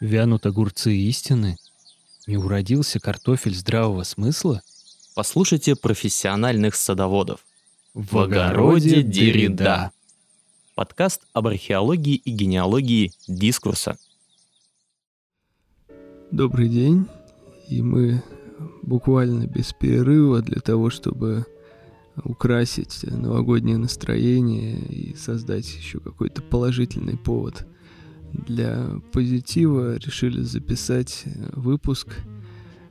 Вянут огурцы истины? Не уродился картофель здравого смысла? Послушайте профессиональных садоводов. В огороде Деррида. Подкаст об археологии и генеалогии дискурса. Добрый день. И мы буквально без перерыва для того, чтобы украсить новогоднее настроение и создать еще какой-то положительный повод для позитива, решили записать выпуск.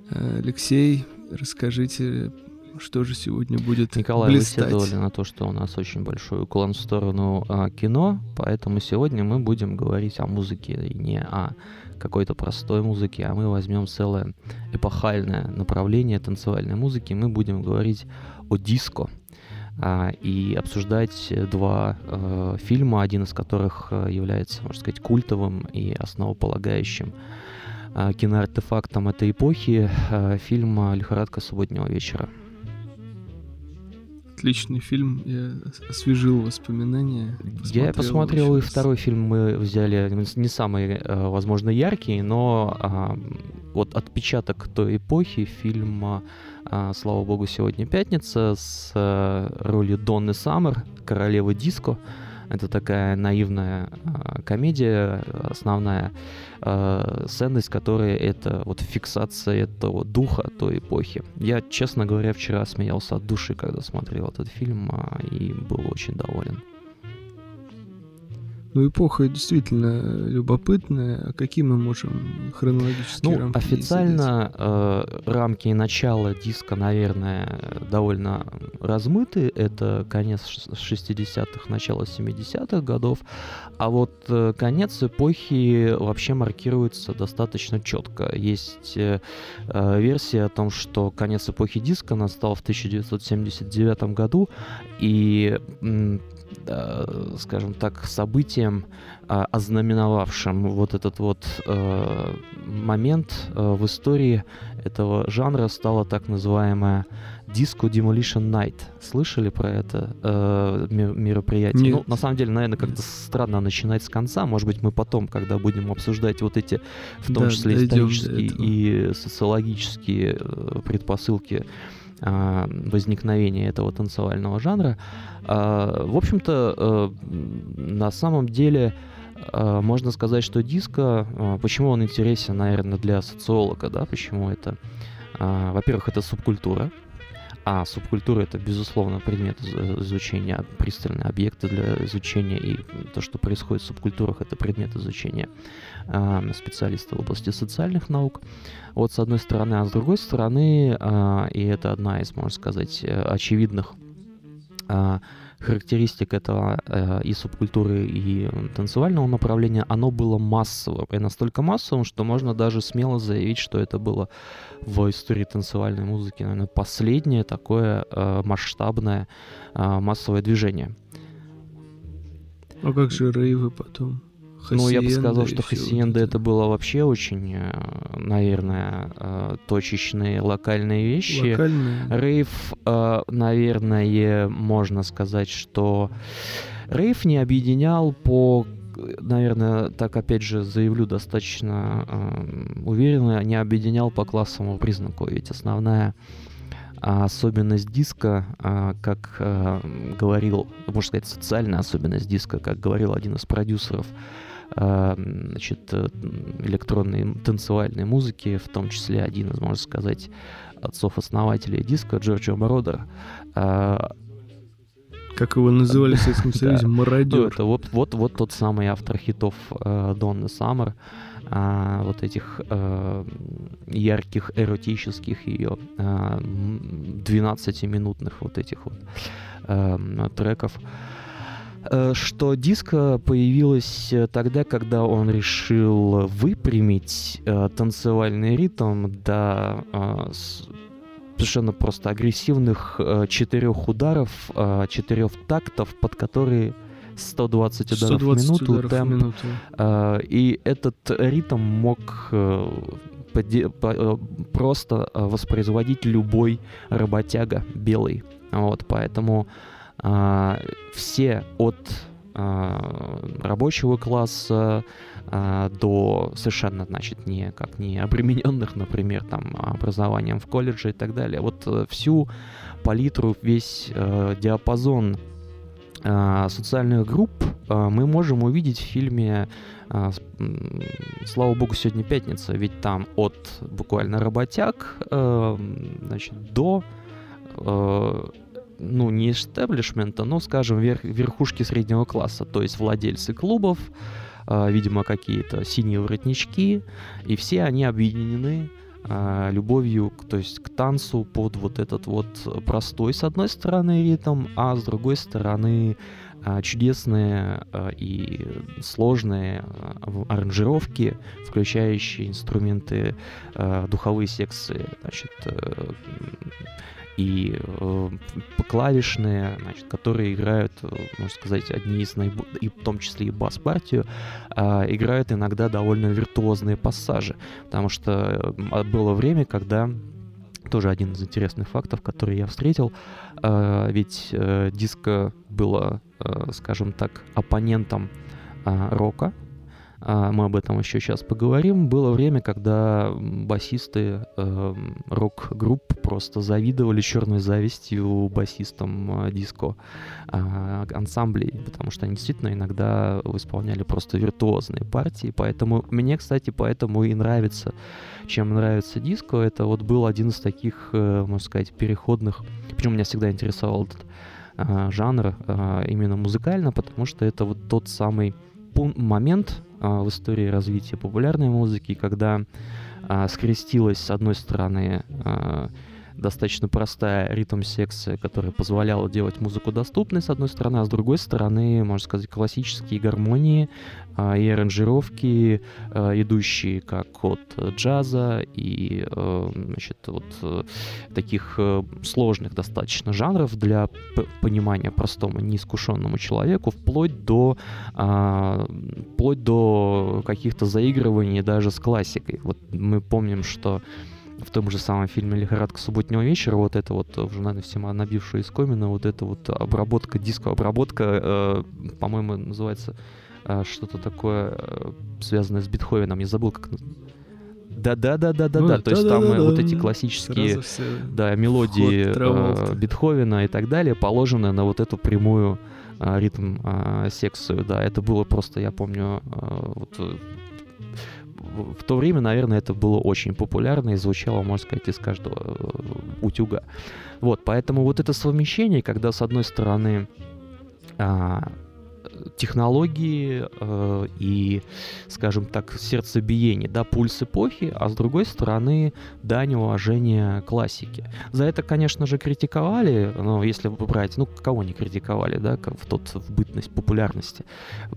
Алексей, расскажите, что же сегодня будет Николай, блистать? вы следовали на то, что у нас очень большой уклон в сторону а, кино, поэтому сегодня мы будем говорить о музыке, и не о какой-то простой музыке, а мы возьмем целое эпохальное направление танцевальной музыки, мы будем говорить о диско и обсуждать два э, фильма, один из которых э, является, можно сказать, культовым и основополагающим э, киноартефактом этой эпохи, э, фильм «Лихорадка субботнего вечера». Отличный фильм, я освежил воспоминания. Я посмотрел и второй фильм мы взяли, не самый, э, возможно, яркий, но а, вот отпечаток той эпохи фильма а, «Слава богу, сегодня пятница» с а, ролью Донны Саммер, королевы диско. Это такая наивная а, комедия, основная а, ценность которой это вот фиксация этого духа той эпохи. Я, честно говоря, вчера смеялся от души, когда смотрел этот фильм, а, и был очень доволен. Ну, эпоха действительно любопытная. А какие мы можем хронологические Ну, рамки официально э, рамки начала диска, наверное, довольно размыты. Это конец ш- 60-х, начало 70-х годов. А вот э, конец эпохи вообще маркируется достаточно четко. Есть э, э, версия о том, что конец эпохи диска настал в 1979 году, и э, скажем так, событием, а, ознаменовавшим вот этот вот э, момент э, в истории этого жанра стала так называемая Disco Demolition Night. Слышали про это э, ме- мероприятие? Нет. Ну, на самом деле, наверное, как-то странно начинать с конца. Может быть, мы потом, когда будем обсуждать вот эти, в том Да, числе исторические и социологические э, предпосылки возникновения этого танцевального жанра. А, В общем-то, э, на самом деле э, можно сказать, что диско, почему он интересен, наверное, для социолога, да, почему это, а, во-первых, это субкультура, а субкультура это, безусловно, предмет из- изучения, пристальные объекты для изучения, и то, что происходит в субкультурах, это предмет изучения а, специалистов в области социальных наук. Вот с одной стороны, а с другой стороны, а, и это одна из, можно сказать, э, очевидных а, характеристик этого э, и субкультуры, и танцевального направления, оно было массовым. И настолько массовым, что можно даже смело заявить, что это было в истории танцевальной музыки, наверное, последнее такое э, масштабное массовое движение. А как же рейвы потом? Ну, я бы сказал, что Хасиенда это было вообще очень, э, наверное, э, точечные локальные вещи. Локальные. Рейв, э, наверное, можно сказать, что рейв не объединял по наверное, так опять же заявлю достаточно э, уверенно, не объединял по классовому признаку. Ведь основная а, особенность диска, а, как а, говорил, можно сказать, социальная особенность диска, как говорил один из продюсеров значит, э, электронной танцевальной музыки, в том числе один из, можно сказать, отцов-основателей диска, Джорджо Мородер, а, Как его называли в Советском. Союзе, ну, мародер. это вот, вот, вот тот самый автор хитов э, Донны Саммер, вот этих э, ярких эротических ее 12-минутных вот этих вот э, треков. Э, Что диско появилось э, тогда, когда он решил выпрямить э, танцевальный ритм до э, совершенно просто агрессивных э, четырех ударов, э, четырех тактов, под которые 120 ударов 120 в минуту, ударов в темп. минуту. Э, И этот ритм мог э, поде- по- э, просто э, воспроизводить любой работяга белый. Вот, поэтому а, все от рабочего класса до совершенно, значит, не как не обремененных, например, там образованием в колледже и так далее. Вот всю палитру, весь диапазон социальных групп мы можем увидеть в фильме а, слава богу, сегодня пятница, ведь там от буквально работяг э, значит, до э, ну, не эстеблишмента, но, скажем, верх, верхушки среднего класса, то есть владельцы клубов, э, видимо, какие-то синие воротнички, и все они объединены любовью, то есть к танцу под вот этот вот простой, с одной стороны, ритм, а с другой стороны, а, чудесные и сложные аранжировки, включающие инструменты, духовые секции, значит, э, и э, клавишные, значит, которые играют, э, можно сказать, одни из наиболее, и в том числе и бас-партию, э, играют иногда довольно виртуозные пассажи, потому что было время, когда тоже один из интересных фактов, который я встретил. Э, ведь э, диско было, э, скажем так, оппонентом рока, а, мы об этом еще сейчас поговорим. Было время, когда басисты э, рок-групп просто завидовали черной завистью басистам э, диско э, ансамблей, потому что они действительно иногда исполняли просто виртуозные партии. Поэтому мне, кстати, поэтому и нравится, чем нравится диско. Это вот был один из таких, э, можно сказать, переходных. Причем меня всегда интересовал этот э, жанр э, именно музыкально, потому что это вот тот самый момент, а, в истории развития популярной музыки, когда а, скрестилась с одной стороны а, достаточно простая ритм-секция, которая позволяла делать музыку доступной, с одной стороны, а с другой стороны, можно сказать, классические гармонии а, и аранжировки, а, идущие как от джаза и, а, значит, вот э, таких э, сложных достаточно жанров для понимания простому, неискушенному человеку, вплоть до, вплоть до каких-то заигрываний даже с классикой. Вот мы помним, что в том же самом фильме «Лихорадка субботнего вечера», вот это вот, уже, наверное, всем набившая из комина, вот это вот обработка, диско-обработка, э, по-моему, называется э, что-то такое, э, связанное с Бетховеном, я забыл, как да, да, да, да, да, да. То есть там вот эти классические да, мелодии э, Бетховена и так далее положены на вот эту прямую э, ритм э, секцию. Да, это было просто, я помню, э, вот, в то время, наверное, это было очень популярно и звучало, можно сказать, из каждого э, утюга. Вот, поэтому вот это совмещение, когда с одной стороны а, технологии э, и, скажем так, сердцебиение, да, пульс эпохи, а с другой стороны дань уважения классике. За это, конечно же, критиковали, но если брать, ну, кого не критиковали, да, в тот в бытность популярности.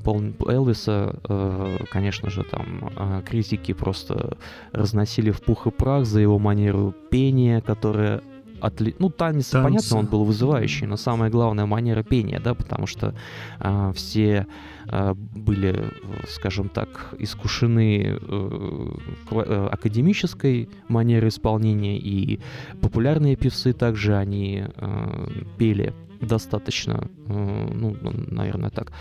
Пол Элвиса, э, конечно же, там э, критики просто разносили в пух и прах за его манеру пения, которая отли... ну, танец, Танцы. понятно, он был вызывающий, но самое главное манера пения, да, потому что э, все э, были, скажем так, искушены э, э, академической манерой исполнения, и популярные певцы также, они э, пели достаточно, э, ну, наверное, так,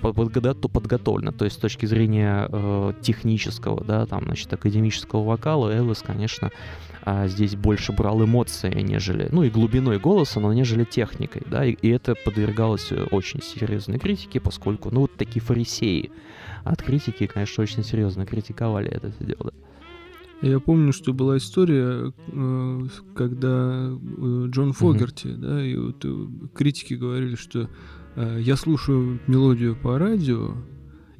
подготовлено. То есть с точки зрения э, технического, да, там, значит, академического вокала, Элвис, конечно, а здесь больше брал эмоции, нежели, ну и глубиной голоса, но нежели техникой, да, и, и это подвергалось очень серьезной критике, поскольку, ну, вот такие фарисеи от критики, конечно, очень серьезно критиковали это все дело. Я помню, что была история, э, когда э, Джон Фогерти, mm-hmm. да, и вот э, критики говорили, что я слушаю мелодию по радио,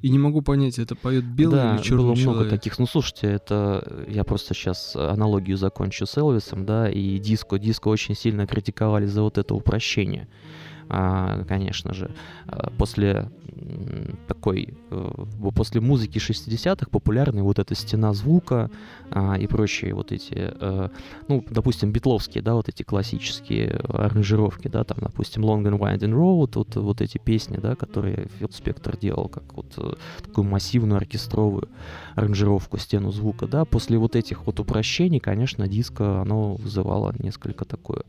и не могу понять, это поет белый да, или черный было человек. много таких. Ну, слушайте, это я просто сейчас аналогию закончу с Элвисом, да, и диско. Диско очень сильно критиковали за вот это упрощение. А, конечно же. А, после такой, э, после музыки 60-х популярной вот эта стена звука а, и прочие вот эти, э, ну, допустим, битловские, да, вот эти классические аранжировки, да, там, допустим, Long and Winding Road, вот, вот эти песни, да, которые Филд Спектр делал, как вот э, такую массивную оркестровую аранжировку, стену звука, да, после вот этих вот упрощений, конечно, диско, оно вызывало несколько такое.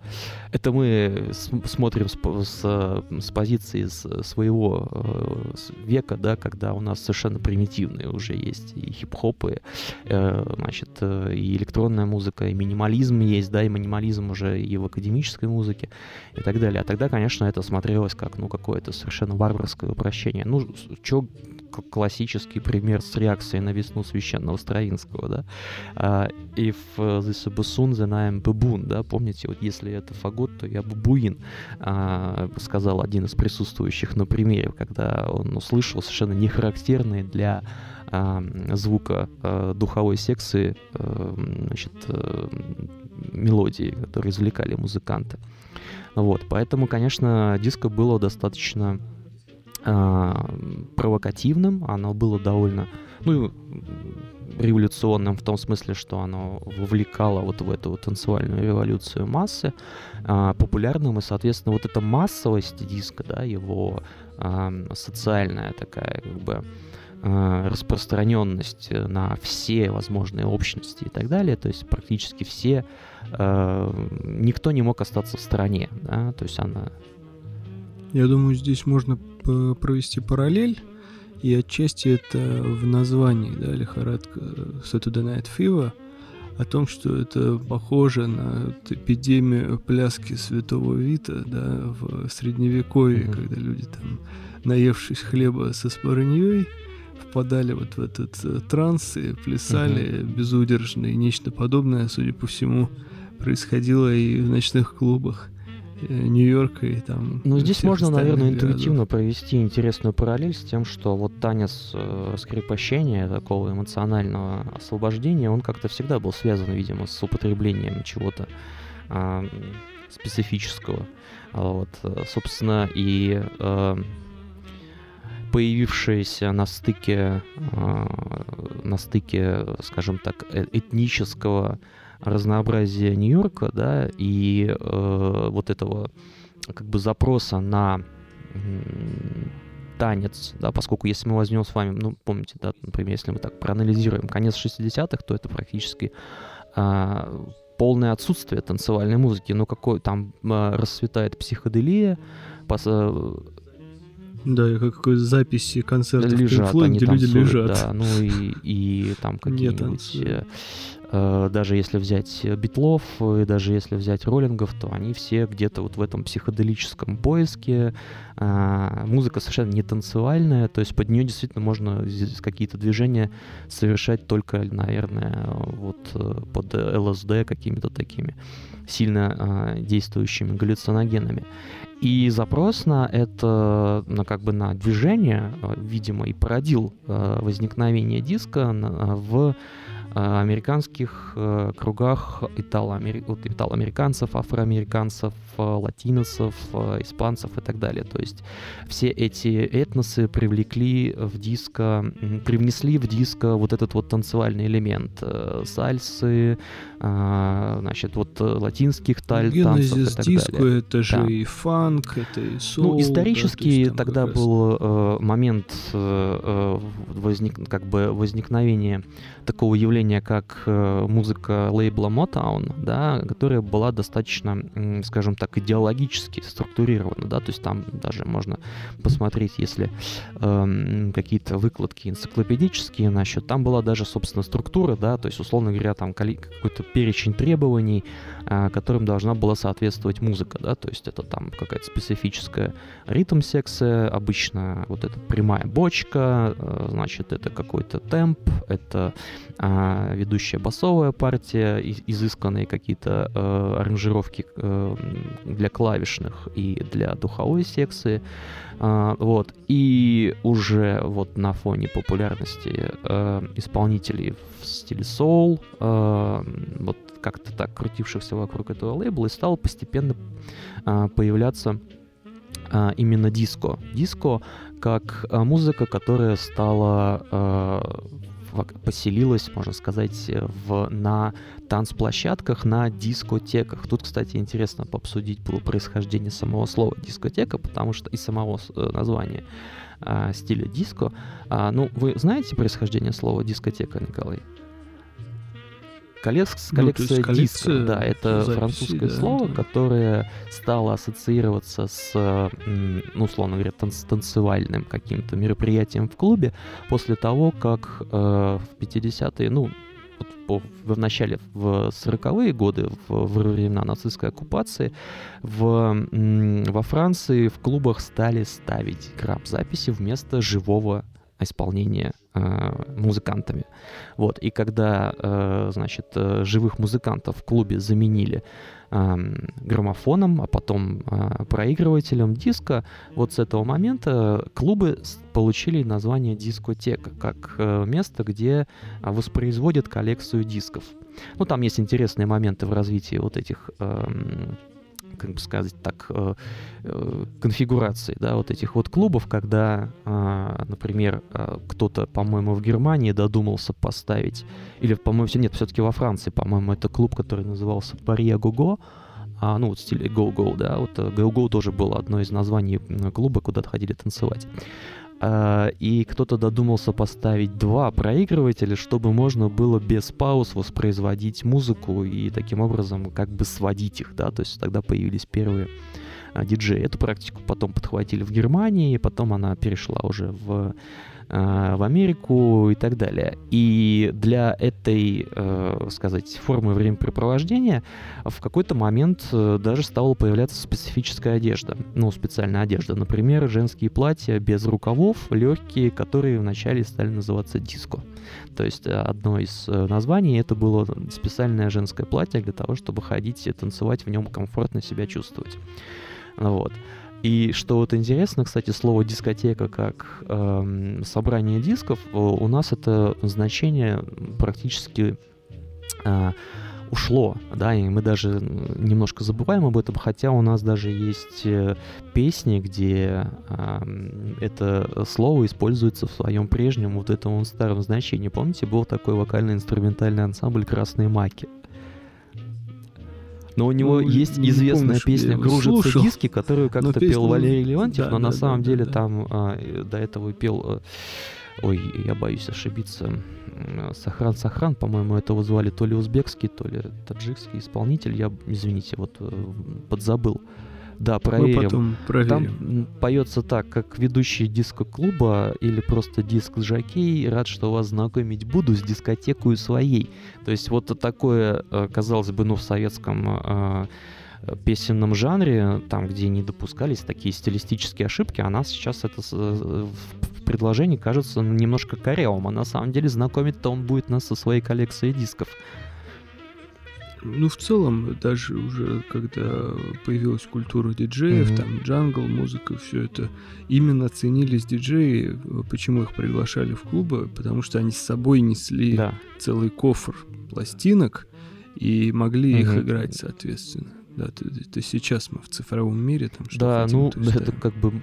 Это мы смотрим с, с с, позиции своего века, да, когда у нас совершенно примитивные уже есть и хип-хоп, и, значит, и электронная музыка, и минимализм есть, да, и минимализм уже и в академической музыке и так далее. А тогда, конечно, это смотрелось как, ну, какое-то совершенно варварское упрощение. Ну, что классический пример с реакцией на весну священного Стравинского, да. Uh, if this is baboon, then I am baboon, да, помните, вот если это фагот, то я бабуин, uh, сказал один из присутствующих на примере, когда он услышал совершенно нехарактерные для uh, звука uh, духовой секции uh, значит, мелодии, которые извлекали музыканты. Вот, поэтому, конечно, диско было достаточно а, провокативным, оно было довольно, ну, революционным в том смысле, что оно вовлекало вот в эту танцевальную революцию массы, э, популярным, и, соответственно, вот эта массовость диска, да, его э, социальная такая, как бы, э, распространенность на все возможные общности и так далее, то есть практически все, э, никто не мог остаться в стороне, да, то есть она... Я думаю, здесь можно провести параллель, и отчасти это в названии, да, лихорадка Saturday Night Fever, о том, что это похоже на эпидемию пляски святого Вита, да, в средневековье, mm-hmm. когда люди там, наевшись хлеба со спорыньей, впадали вот в этот э, транс и плясали mm-hmm. безудержно, и нечто подобное, судя по всему, происходило и в ночных клубах. Э, Нью-Йорка и там... Ну, здесь можно, наверное, городов. интуитивно провести интересную параллель с тем, что вот танец э, раскрепощения, такого эмоционального освобождения, он как-то всегда был связан, видимо, с употреблением чего-то э, специфического. Вот, э, собственно, и э, появившаяся на стыке, э, на стыке, скажем так, этнического разнообразия Нью-Йорка, да, и э, вот этого как бы запроса на танец, да, поскольку если мы возьмем с вами, ну, помните, да, например, если мы так проанализируем конец 60-х, то это практически э, полное отсутствие танцевальной музыки, но какой там э, расцветает психоделия, пос, э, да, и какой записи концертов лежат, Pink Floyd, где танцуют, люди лежат. Да, ну и, и там какие-нибудь даже если взять Битлов, и даже если взять роллингов, то они все где-то вот в этом психоделическом поиске. А, музыка совершенно не танцевальная, то есть под нее действительно можно какие-то движения совершать только, наверное, вот э, под ЛСД какими-то такими сильно а, действующими галлюциногенами. И запрос на это, на как бы на движение, э, видимо, и породил возникновение диска в Э, американских э, кругах итало-американцев, афроамериканцев, э, латиносов, испанцев и так далее. То есть все эти этносы привлекли в диско, привнесли в диско вот этот вот танцевальный элемент сальсы, значит, вот латинских таль, танцев и так диско далее. это же да. и фанк, это и соул. Ну, исторически да, тогда был э, момент э, возник, как бы возникновения такого явления, как э, музыка лейбла Motown, да, которая была достаточно, скажем так, идеологически структурирована, да, то есть там даже можно посмотреть, если э, какие-то выкладки энциклопедические насчет, там была даже, собственно, структура, да, то есть, условно говоря, там какой-то перечень требований, которым должна была соответствовать музыка, да, то есть это там какая-то специфическая ритм-секция, обычно вот эта прямая бочка, э, значит, это какой-то темп, это а, ведущая басовая партия, изысканные какие-то э, аранжировки э, для клавишных и для духовой секции. Э, вот. И уже вот на фоне популярности исполнителей в стиле соул, э, вот как-то так крутившихся вокруг этого лейбла, и стало постепенно э, появляться э, именно диско. Диско как э, музыка, которая стала э, поселилась, можно сказать, в, на танцплощадках, на дискотеках. Тут, кстати, интересно пообсудить было происхождение самого слова дискотека, потому что и самого э, названия а, стиля диско. А, ну, вы знаете происхождение слова дискотека, Николай? коллекс, Ну, то есть коллекция коллекция дисков. Да, это записей, французское да, слово, да. которое стало ассоциироваться с, ну, условно говоря, танц- танцевальным каким-то мероприятием в клубе после того, как э, в 50-е, ну, в начале, в 40-е годы, в, во времена нацистской оккупации, в, во Франции в клубах стали ставить грамм-записи вместо живого исполнения э, музыкантами. Вот, и когда, э, значит, э, живых музыкантов в клубе заменили граммофоном, а потом э, проигрывателем диска, вот с этого момента клубы получили название дискотека, как э, место, где а, воспроизводят коллекцию дисков. Ну, там есть интересные моменты в развитии вот этих, как бы сказать так, э, э, конфигураций, да, вот этих вот клубов, когда, а, например, а, кто-то, по-моему, в Германии додумался поставить, или, по-моему, всё- нет, все-таки во Франции, по-моему, это клуб, который назывался Пария Гого, а, ну, вот в стиле Go-Go, да, вот э, Go-Go тоже было одно из названий клуба, куда ходили танцевать. А, И кто-то додумался поставить два проигрывателя, чтобы можно было без пауз воспроизводить музыку и таким образом как бы сводить их, да, то есть тогда появились первые а, диджеи. Эту практику потом подхватили в Германии, потом она перешла уже в, в Америку и так далее. И для этой, э, сказать, формы времяпрепровождения в какой-то момент э, даже стала появляться специфическая одежда, ну, специальная одежда. Например, женские платья без рукавов, легкие, которые вначале стали называться диско. То есть э, одно из э, названий это было специальное женское платье для того, чтобы ходить и танцевать в нем комфортно себя чувствовать. Вот. И что вот интересно, кстати, слово дискотека как эм, собрание дисков, э, у нас это значение практически э, ушло, да, и мы даже немножко забываем об этом, хотя у нас даже есть э, песни, где ам, это слово используется в своем прежнем вот этом старом значении. Помните, был такой вокально-инструментальный ансамбль «Красные маки»? Но у него Ну, есть известная помню, песня «Кружатся слушал. диски», которую как-то пел Валерий Леонтьев, да, но на да, самом да, деле да. там а, до этого пел... э, Ой, я боюсь ошибиться. Сахран Сахран, по-моему, этого звали то ли узбекский, то ли таджикский исполнитель. Я, извините, вот э, подзабыл. Да, Мы проверим. потом Там проверим. м, поется так, как ведущий диско-клуба или просто диск-жокей. Рад, что вас знакомить буду с дискотекой своей. То есть вот такое, э, казалось бы, ну, в советском э, песенном жанре, там, где не допускались такие стилистические ошибки, а нас сейчас это э, в предложении кажется немножко корявым, а на самом деле знакомить-то он будет нас со своей коллекцией дисков. Ну, в целом, даже уже когда появилась культура диджеев, Мгм. там джангл, музыка, все это, именно ценились диджеи, почему их приглашали в клубы, потому что они с собой несли Да. целый кофр пластинок и могли их Мгм. играть, соответственно. Да, это, это сейчас мы в цифровом мире там что Да, хотим, ну, то это как бы,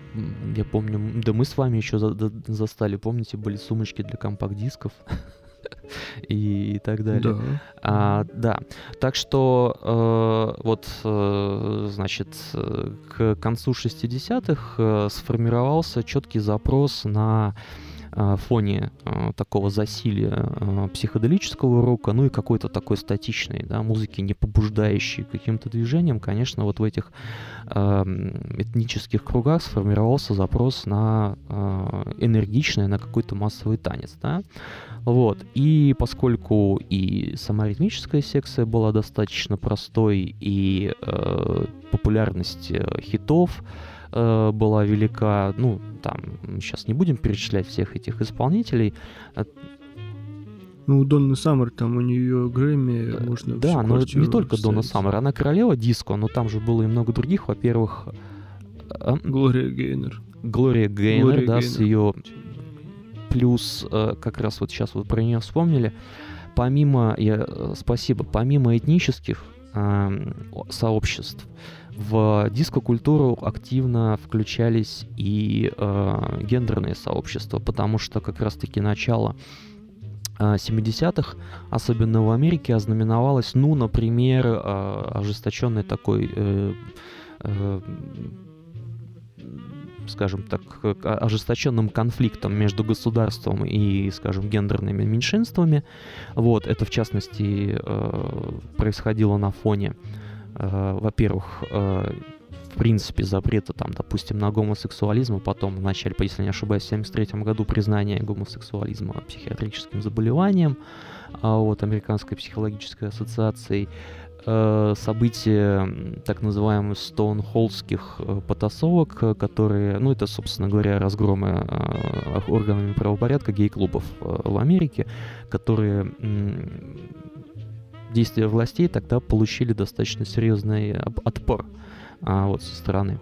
я помню, да мы с вами еще застали, помните, были сумочки для компакт-дисков и так далее. Да. А, да, так что э, вот, э, значит, к концу 60-х э, сформировался четкий запрос на э, фоне э, такого засилия э, психоделического рока, ну и какой-то такой статичной да, музыки, не побуждающей каким-то движениям, конечно, вот в этих этнических кругах сформировался запрос на э, энергичный, на какой-то массовый танец, да, вот. И поскольку и сама ритмическая секция была достаточно простой, и э, популярность э, хитов э, была велика, ну, там, сейчас не будем перечислять всех этих исполнителей, Ну, у Донны Саммер, там у нее Грэмми, Э, можно да, но не только Дона вставить. Саммер, она королева диско, но там же было и много других, во-первых, э, Глория Гейнер. Глория Гейнер, Глория да, с Гейнер. ее плюс, э, как раз вот сейчас вы про нее вспомнили, помимо, я, э, спасибо, помимо этнических о- сообществ, в дискокультуру активно включались и э, гендерные сообщества, потому что как раз-таки начало э, 70-х, особенно в Америке, ознаменовалось, ну, например, э, ожесточенной такой э, э, скажем так, ожесточенным конфликтом между государством и, скажем, гендерными меньшинствами. Вот, это, в частности, происходило на фоне, во-первых, в принципе, запрета, там, допустим, на гомосексуализм, а потом в начале, если не ошибаюсь, в 1973 году признание гомосексуализма психиатрическим заболеванием а от Американской психологической ассоциации, э, события так называемых стоунхоллских э, потасовок, э, которые, ну, это, собственно говоря, разгромы органами правопорядка гей-клубов в Америке, которые действия властей тогда получили достаточно серьезный отпор а, вот со стороны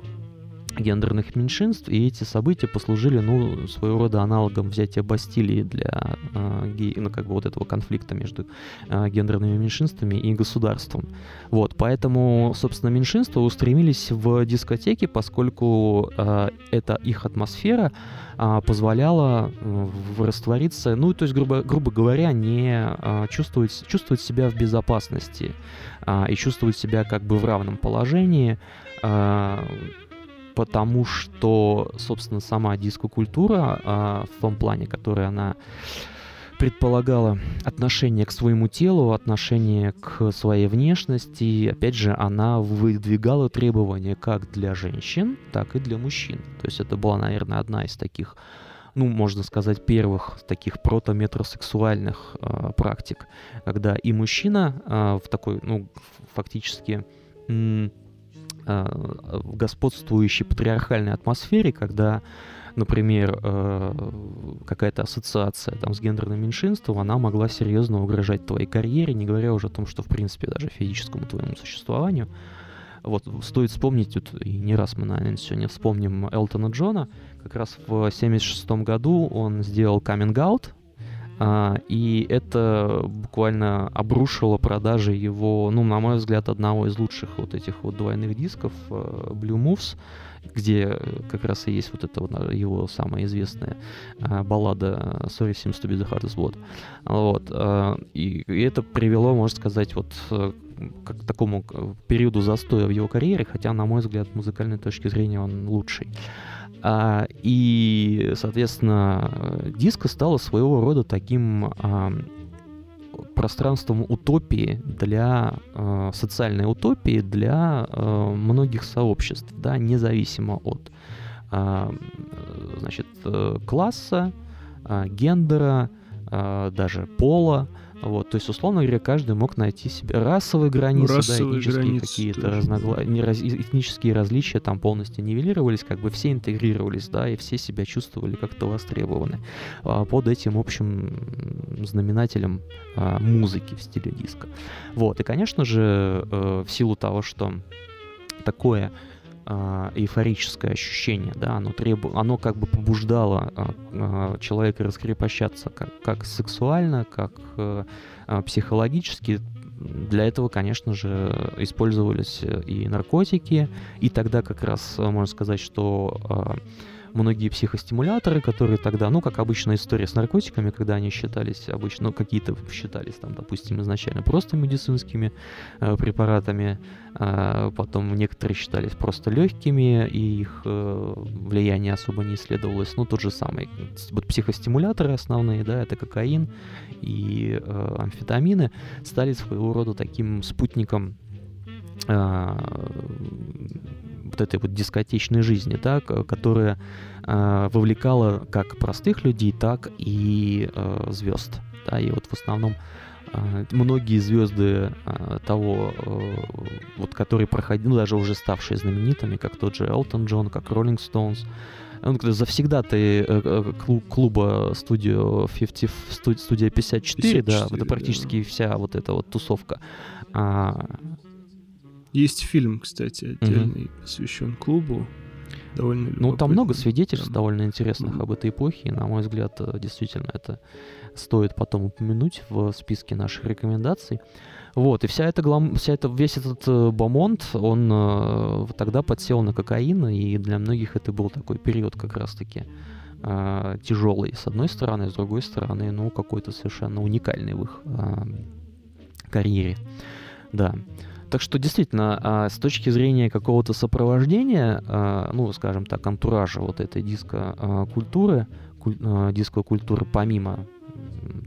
гендерных меньшинств, и эти события послужили, ну, своего рода аналогом взятия Бастилии для э, гей, ну, как бы вот этого конфликта между э, гендерными меньшинствами и государством. Вот, поэтому, собственно, меньшинства устремились в дискотеки, поскольку э, эта их атмосфера э, позволяла э, раствориться, ну, то есть, грубо, грубо говоря, не э, чувствовать, чувствовать себя в безопасности э, и чувствовать себя как бы в равном положении, потому что, собственно, сама дискокультура а, в том плане, который она предполагала отношение к своему телу, отношение к своей внешности. Опять же, она выдвигала требования как для женщин, так и для мужчин. То есть это была, наверное, одна из таких, ну, можно сказать, первых таких протометросексуальных э, практик, когда и мужчина э, в такой, ну, фактически Э, в господствующей патриархальной атмосфере, когда, например, э, какая-то ассоциация там, с гендерным меньшинством, она могла серьезно угрожать твоей карьере, не говоря уже о том, что, в принципе, даже физическому твоему существованию. Вот стоит вспомнить, вот, и не раз мы, наверное, сегодня вспомним Элтона Джона, как раз в 1976 году он сделал каминг-аут, а, и это буквально обрушило продажи его, ну, на мой взгляд, одного из лучших вот этих вот двойных дисков uh, Blue Moves, где как раз и есть вот эта вот его самая известная uh, баллада Sorry Seems to be the hardest word. Вот. И, и это привело, можно сказать, вот к такому периоду застоя в его карьере, хотя, на мой взгляд, с музыкальной точки зрения он лучший. А, и, соответственно, диско стало своего рода таким а, пространством утопии для э, социальной утопии для э, многих сообществ, да, независимо от э, значит, класса, э, гендера, э, даже пола, вот, то есть, условно говоря, каждый мог найти себе расовые границы, расовые да, этнические какие-то разногла... не раз... этнические различия там полностью нивелировались, как бы все интегрировались, да, и все себя чувствовали как-то востребованы а, под этим общим знаменателем а, музыки в стиле диска. Вот, и, конечно же, э, в силу того, что такое эйфорическое ощущение, да, оно, требу... оно как бы побуждало э, человека раскрепощаться как, как сексуально, как э, психологически. Для этого, конечно же, использовались и наркотики, и тогда как раз можно сказать, что многие психостимуляторы, которые тогда, ну, как обычная история с наркотиками, когда они считались обычно, ну, какие-то считались там, допустим, изначально просто медицинскими э, препаратами, э, потом некоторые считались просто легкими, и их э, влияние особо не исследовалось. Ну, тот же самый. Вот психостимуляторы основные, да, это кокаин и э, амфетамины стали своего рода таким спутником э, вот этой вот дискотечной жизни, да, которая э, вовлекала как простых людей, так и э, звезд. Да, и вот в основном э, многие звезды э, того, э, вот которые проходили, ну, даже уже ставшие знаменитыми, как тот же Элтон Джон, как Роллинг Стоунс, он когда завсегда ты э, клуба студио 50, студия 54, 54 да, это практически да. вся вот эта вот тусовка. А, есть фильм, кстати, отдельный, угу. посвящен клубу. Довольно Ну, там много свидетельств там. довольно интересных об этой эпохе. И, на мой взгляд, э, действительно, это стоит потом упомянуть в списке наших рекомендаций. Вот, и вся эта, глам... вся эта, весь этот э, бомонд, он э, тогда подсел на кокаин, и для многих это был такой период как раз-таки э, тяжелый, с одной стороны, с другой стороны, ну, какой-то совершенно уникальный в их э, карьере. Да. Так что действительно, а, с точки зрения какого-то сопровождения, а, ну, скажем так, антуража вот этой диско-культуры, диско-культуры помимо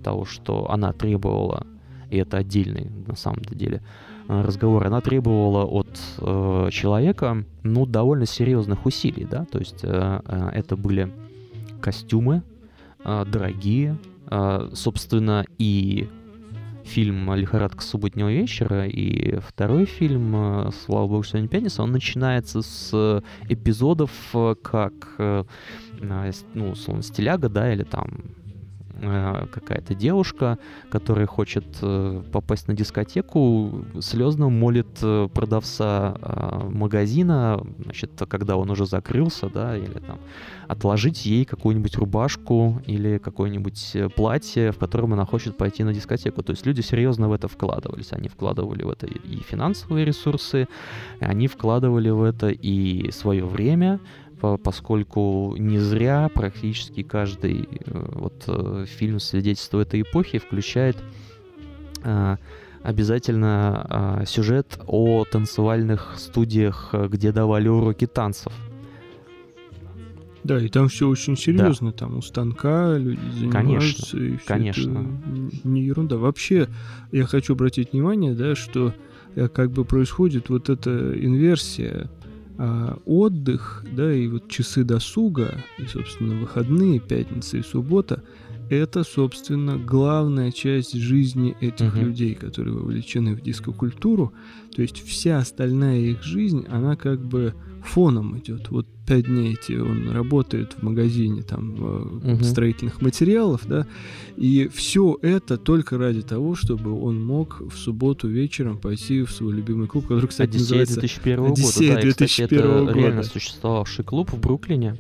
того, что она требовала, и это отдельный на самом деле разговор, она требовала от э, человека, ну, довольно серьезных усилий, да, то есть э, э, это были костюмы дорогие, собственно, и фильм «Лихорадка субботнего вечера» и второй фильм э, «Слава богу, сегодня пятница», он начинается с эпизодов, э, как, э, ну, условно, стиляга, да, или там какая-то девушка, которая хочет попасть на дискотеку, слезно молит продавца магазина, значит, когда он уже закрылся, да, или там отложить ей какую-нибудь рубашку или какое-нибудь э, платье, в котором она хочет пойти на дискотеку. То есть люди серьезно в это вкладывались. Они вкладывали в это и финансовые ресурсы, они вкладывали в это и свое время, поскольку не зря практически каждый э, вот э, фильм свидетельства этой эпохи включает обязательно сюжет о танцевальных студиях, где давали уроки танцев. Да, и там все очень серьезно, да. там у станка люди занимаются, конечно, и все конечно. это не ерунда. Вообще, я хочу обратить внимание, да, что э, как бы происходит вот эта инверсия а, отдых, да, и вот часы досуга, и, собственно, выходные, пятница и суббота, это, собственно, главная часть жизни этих uh-huh. людей, которые вовлечены в дискокультуру. То есть вся остальная их жизнь, она как бы фоном идет. Вот пять дней эти он работает в магазине там угу. строительных материалов, да, и все это только ради того, чтобы он мог в субботу вечером пойти в свой любимый клуб, который, кстати, Одиссея называется... 2001 года. Одиссея да, 2001 кстати, это года. реально существовавший клуб в Бруклине.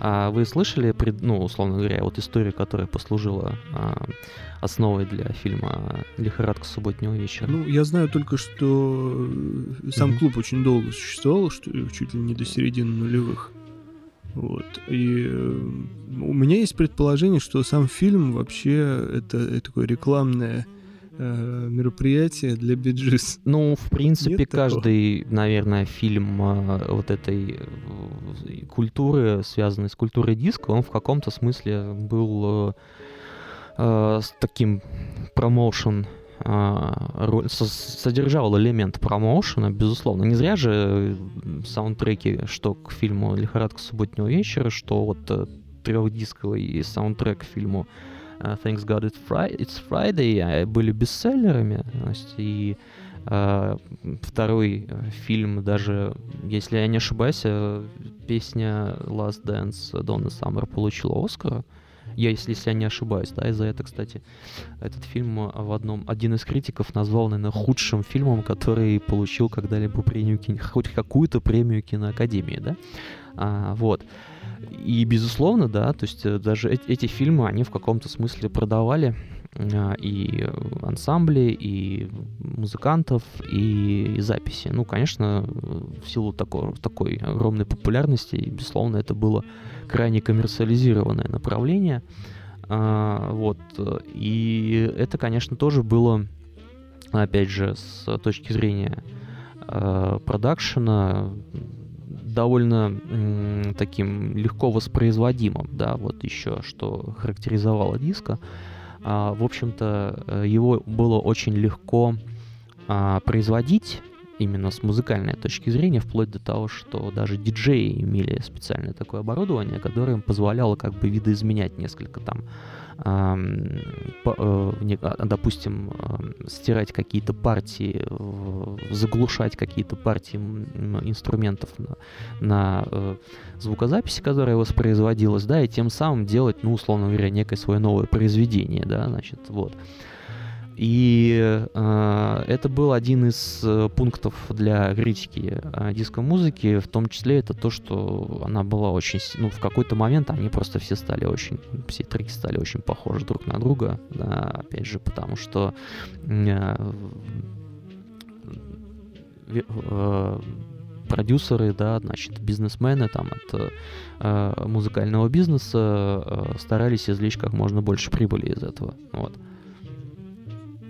А вы слышали, ну, условно говоря, вот историю, которая послужила а, основой для фильма «Лихорадка субботнего вечера»? Ну, я знаю только, что сам mm-hmm. клуб очень долго существовал, что чуть ли не до середины нулевых. Вот. И э, у меня есть предположение, что сам фильм вообще это, это такое рекламное э, мероприятие для биджис. Ну, в принципе, Нет каждый, такого? наверное, фильм э, вот этой э, культуры, связанной с культурой диска, он в каком-то смысле был э, э, с таким промоушен э, содержал элемент промоушена, безусловно. Не зря же саундтреки, что к фильму «Лихорадка субботнего вечера», что вот э, трехдисковый саундтрек к фильму uh, Thanks God It's Friday, It's Friday были бестселлерами. И uh, второй фильм даже, если я не ошибаюсь, песня Last Dance Донна Саммер получила Оскара. Я, если, если я не ошибаюсь, да, и за это, кстати, этот фильм в одном, один из критиков назвал, наверное, худшим фильмом, который получил когда-либо премию, хоть какую-то премию киноакадемии, да, а, вот. И, безусловно, да, то есть э, даже эти, эти фильмы, они в каком-то смысле продавали а, и ансамбли, и музыкантов, и, и записи. Ну, конечно, в силу такой, такой огромной популярности, безусловно, это было крайне коммерциализированное направление. А, вот. И это, конечно, тоже было, опять же, с точки зрения а, продакшена, довольно таким легко воспроизводимым, да, вот еще что характеризовало диска. А, в общем-то, э, его было очень легко а, производить именно с музыкальной точки зрения, вплоть до того, что даже диджеи имели специальное такое оборудование, которое им позволяло как бы видоизменять несколько там Э, а, допустим, стирать какие-то партии, заглушать какие-то партии инструментов на, на э, звукозаписи, которая воспроизводилась, да, и тем самым делать, ну, условно говоря, некое свое новое произведение, да, значит, вот. И э, это был один из э, пунктов для критики э, диско-музыки, в том числе это то, что она была очень... Ну, в какой-то момент они просто все стали очень... Все треки стали очень похожи друг на друга, да, опять же, потому что э, э, продюсеры, да, значит, бизнесмены там от э, музыкального бизнеса э, старались извлечь как можно больше прибыли из этого, вот.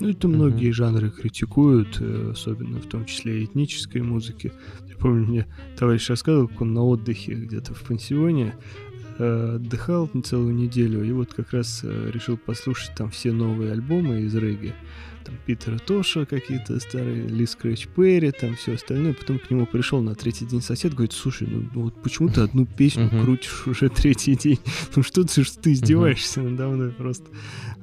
Ну, это многие жанры критикуют, э, особенно в том числе и этнической музыки. Я помню, мне товарищ рассказывал, как он на отдыхе где-то в пансионе э, отдыхал целую неделю, и вот как раз э, решил послушать там все новые альбомы из регги там Питера Тоша какие-то старые, Ли Скрэч Перри, там все остальное. Потом к нему пришел на третий день сосед, говорит, слушай, ну, ну вот почему ты одну песню крутишь уже третий день? Ну что ты, что ты издеваешься надо мной просто?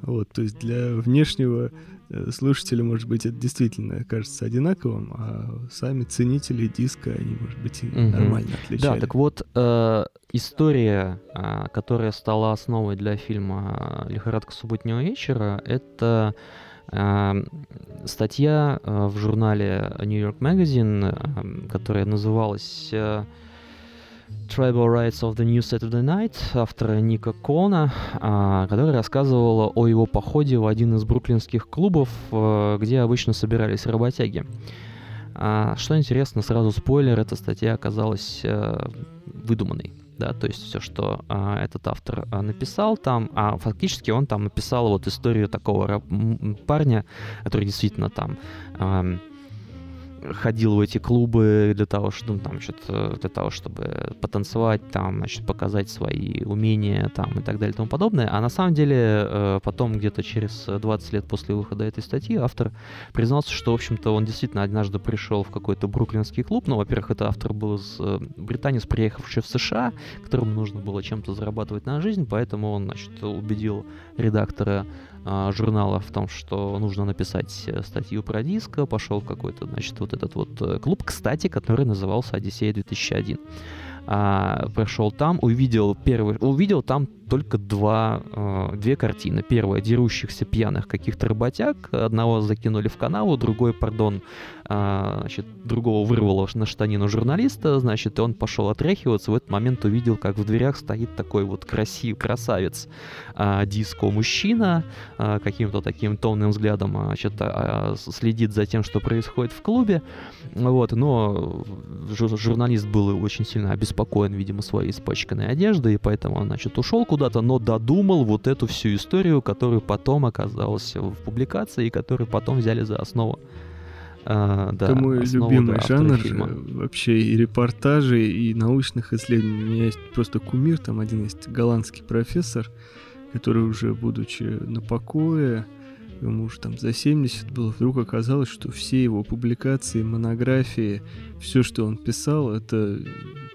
Вот, то есть для внешнего э, слушателя, может быть, это действительно кажется одинаковым, а сами ценители диска, они, может быть, и угу. нормально отличают. Да, так вот, э, история, э, которая стала основой для фильма «Лихорадка субботнего вечера», это Эм, статья э, в журнале New York Magazine, эм, которая называлась э, Tribal Rights of the New Saturday Night автора Ника Кона, а, которая рассказывала о его походе в один из бруклинских клубов, э, где обычно собирались работяги. А, что интересно, сразу спойлер, эта статья оказалась выдуманной да, то есть все, что а, этот автор а, написал там, а фактически он там написал вот историю такого парня, который действительно там а, ходил в эти клубы для того, чтобы, ну, там, что-то, для того, чтобы потанцевать, там, значит, показать свои умения там, и так далее и тому подобное. А на самом деле э, потом где-то через 20 лет после выхода этой статьи автор признался, что, в общем-то, он действительно однажды пришел в какой-то бруклинский клуб. Ну, во-первых, это автор был из э, британец, приехавший в США, которому нужно было чем-то зарабатывать на жизнь, поэтому он, значит, убедил редактора а, журнала в том, что нужно написать э, статью про диско, пошел какой-то, значит, вот этот вот э, клуб, кстати, который назывался «Одиссея 2001». А, прошел там, увидел первый, увидел там только два, э, две картины. Первая — дерущихся пьяных каких-то работяг. Одного закинули в канаву, другой, пардон, э, значит, другого вырвало на штанину журналиста, значит, и он пошел отряхиваться. В этот момент увидел, как в дверях стоит такой вот красив, красавец э, диско-мужчина, э, каким-то таким томным взглядом значит, э, следит за тем, что происходит в клубе. Вот, но журналист был очень сильно обеспокоен, видимо, своей испачканной одеждой, и поэтому он, значит, ушел куда куда-то, но додумал вот эту всю историю, которую потом оказалась в публикации и которую потом взяли за основу. А, да, Это мой любимый жанр фильма. вообще и репортажей, и научных исследований. У меня есть просто кумир, там один есть голландский профессор, который уже, будучи на покое, ему уже там за 70 было, вдруг оказалось, что все его публикации, монографии, все, что он писал, это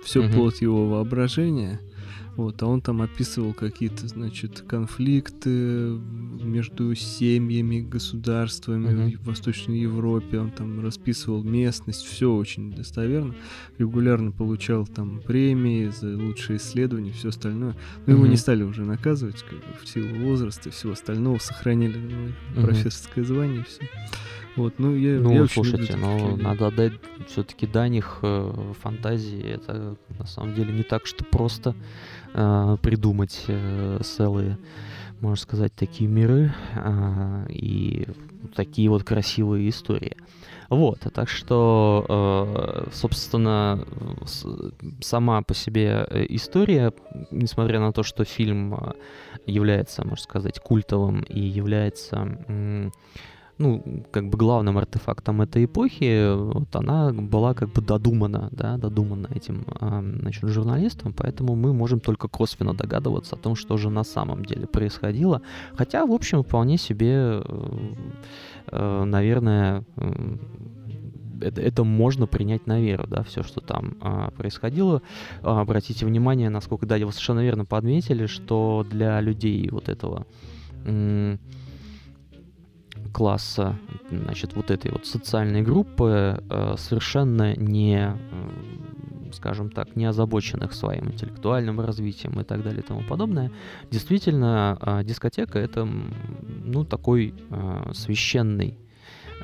все угу. плод его воображения. Вот, а он там описывал какие-то, значит, конфликты между семьями, государствами uh-huh. в Восточной Европе. Он там расписывал местность, все очень достоверно. Регулярно получал там премии за лучшие исследования, все остальное. Но uh-huh. его не стали уже наказывать, как бы в силу возраста и всего остального. Сохранили uh-huh. профессорское звание и все. Вот, ну, я, ну, я слушайте, но ну, надо отдать все-таки даних э, фантазии. Это на самом деле не так, что просто э, придумать э, целые, можно сказать, такие миры э, и такие вот красивые истории. Вот, так что, э, собственно, сама по себе э, история, несмотря на то, что фильм э, является, можно сказать, культовым и является ну, как бы главным артефактом этой эпохи, вот она была как бы додумана, да, додумана этим, значит, журналистом, поэтому мы можем только косвенно догадываться о том, что же на самом деле происходило. Хотя, в общем, вполне себе, э, э, наверное, это, это можно принять на веру, да, все, что там а, происходило. А, обратите внимание, насколько, да, вы совершенно верно подметили, что для людей вот этого класса, значит, вот этой вот социальной группы э, совершенно не, э, скажем так, не озабоченных своим интеллектуальным развитием и так далее и тому подобное, действительно э, дискотека это, ну, такой священный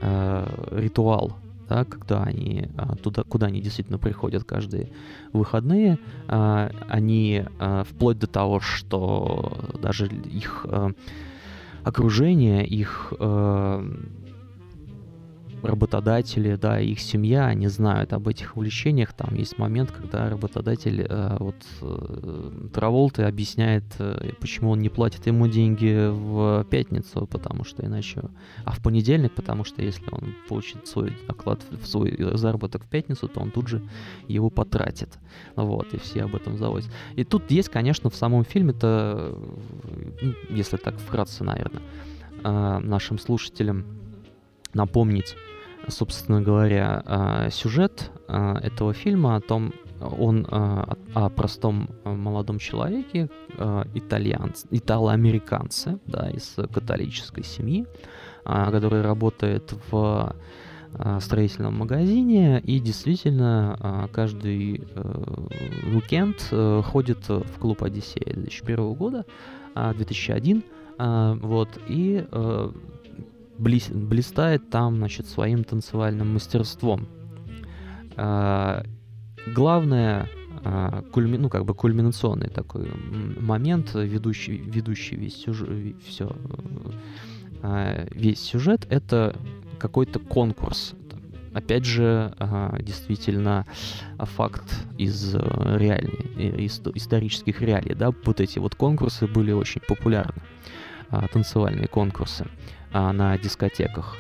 ритуал, да, когда они туда, куда они действительно приходят каждые выходные, они вплоть до того, что даже их окружение, их, э, работодатели, да, их семья, они знают об этих увлечениях. Там есть момент, когда работодатель э, вот э, Траволты объясняет, э, почему он не платит ему деньги в пятницу, потому что иначе... А в понедельник, потому что если он получит свой оклад свой заработок в пятницу, то он тут же его потратит. Вот, и все об этом заводят. И тут есть, конечно, в самом фильме-то, если так вкратце, наверное, э, нашим слушателям напомнить, собственно говоря, э, сюжет э, этого фильма о том, он о простом молодом человеке, итальянце, итало-американце, да, из католической семьи, который работает в строительном магазине. И действительно каждый уикенд ходит в клуб Одиссея 2001 года, 2001, вот, и близ, блистает там, значит, своим танцевальным мастерством. А, главное, а, кульми, ну, как бы кульминационный такой момент, ведущий, ведущий весь сюжет, все, а, весь сюжет, это какой-то конкурс. Опять же, действительно, факт из э, реальной, из исторических реалий, да, вот эти вот конкурсы были очень популярны, танцевальные конкурсы на дискотеках.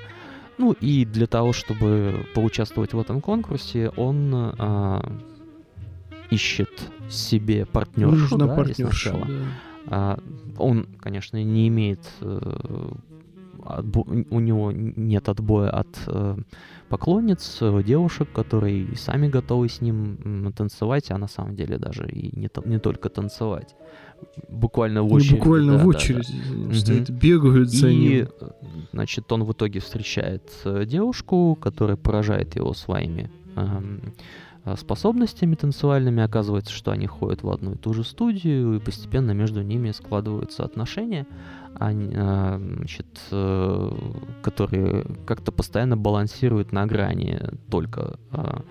Ну и для того, чтобы поучаствовать в этом конкурсе, он а, ищет себе партнершу. Да, партнерша, да. А, он, конечно, не имеет э, отбо- у него нет отбоя от э, поклонниц, э, девушек, которые и сами готовы с ним танцевать, а на самом деле даже и не, не только танцевать буквально в очередь. Не буквально да, в очередь да, да. стоят, угу. бегают за и, ним. значит, он в итоге встречает э, девушку, которая поражает его своими эм, способностями танцевальными. Оказывается, что они ходят в одну и ту же студию, и постепенно между ними складываются отношения, они, э, значит, э, которые как-то постоянно балансируют на грани только э,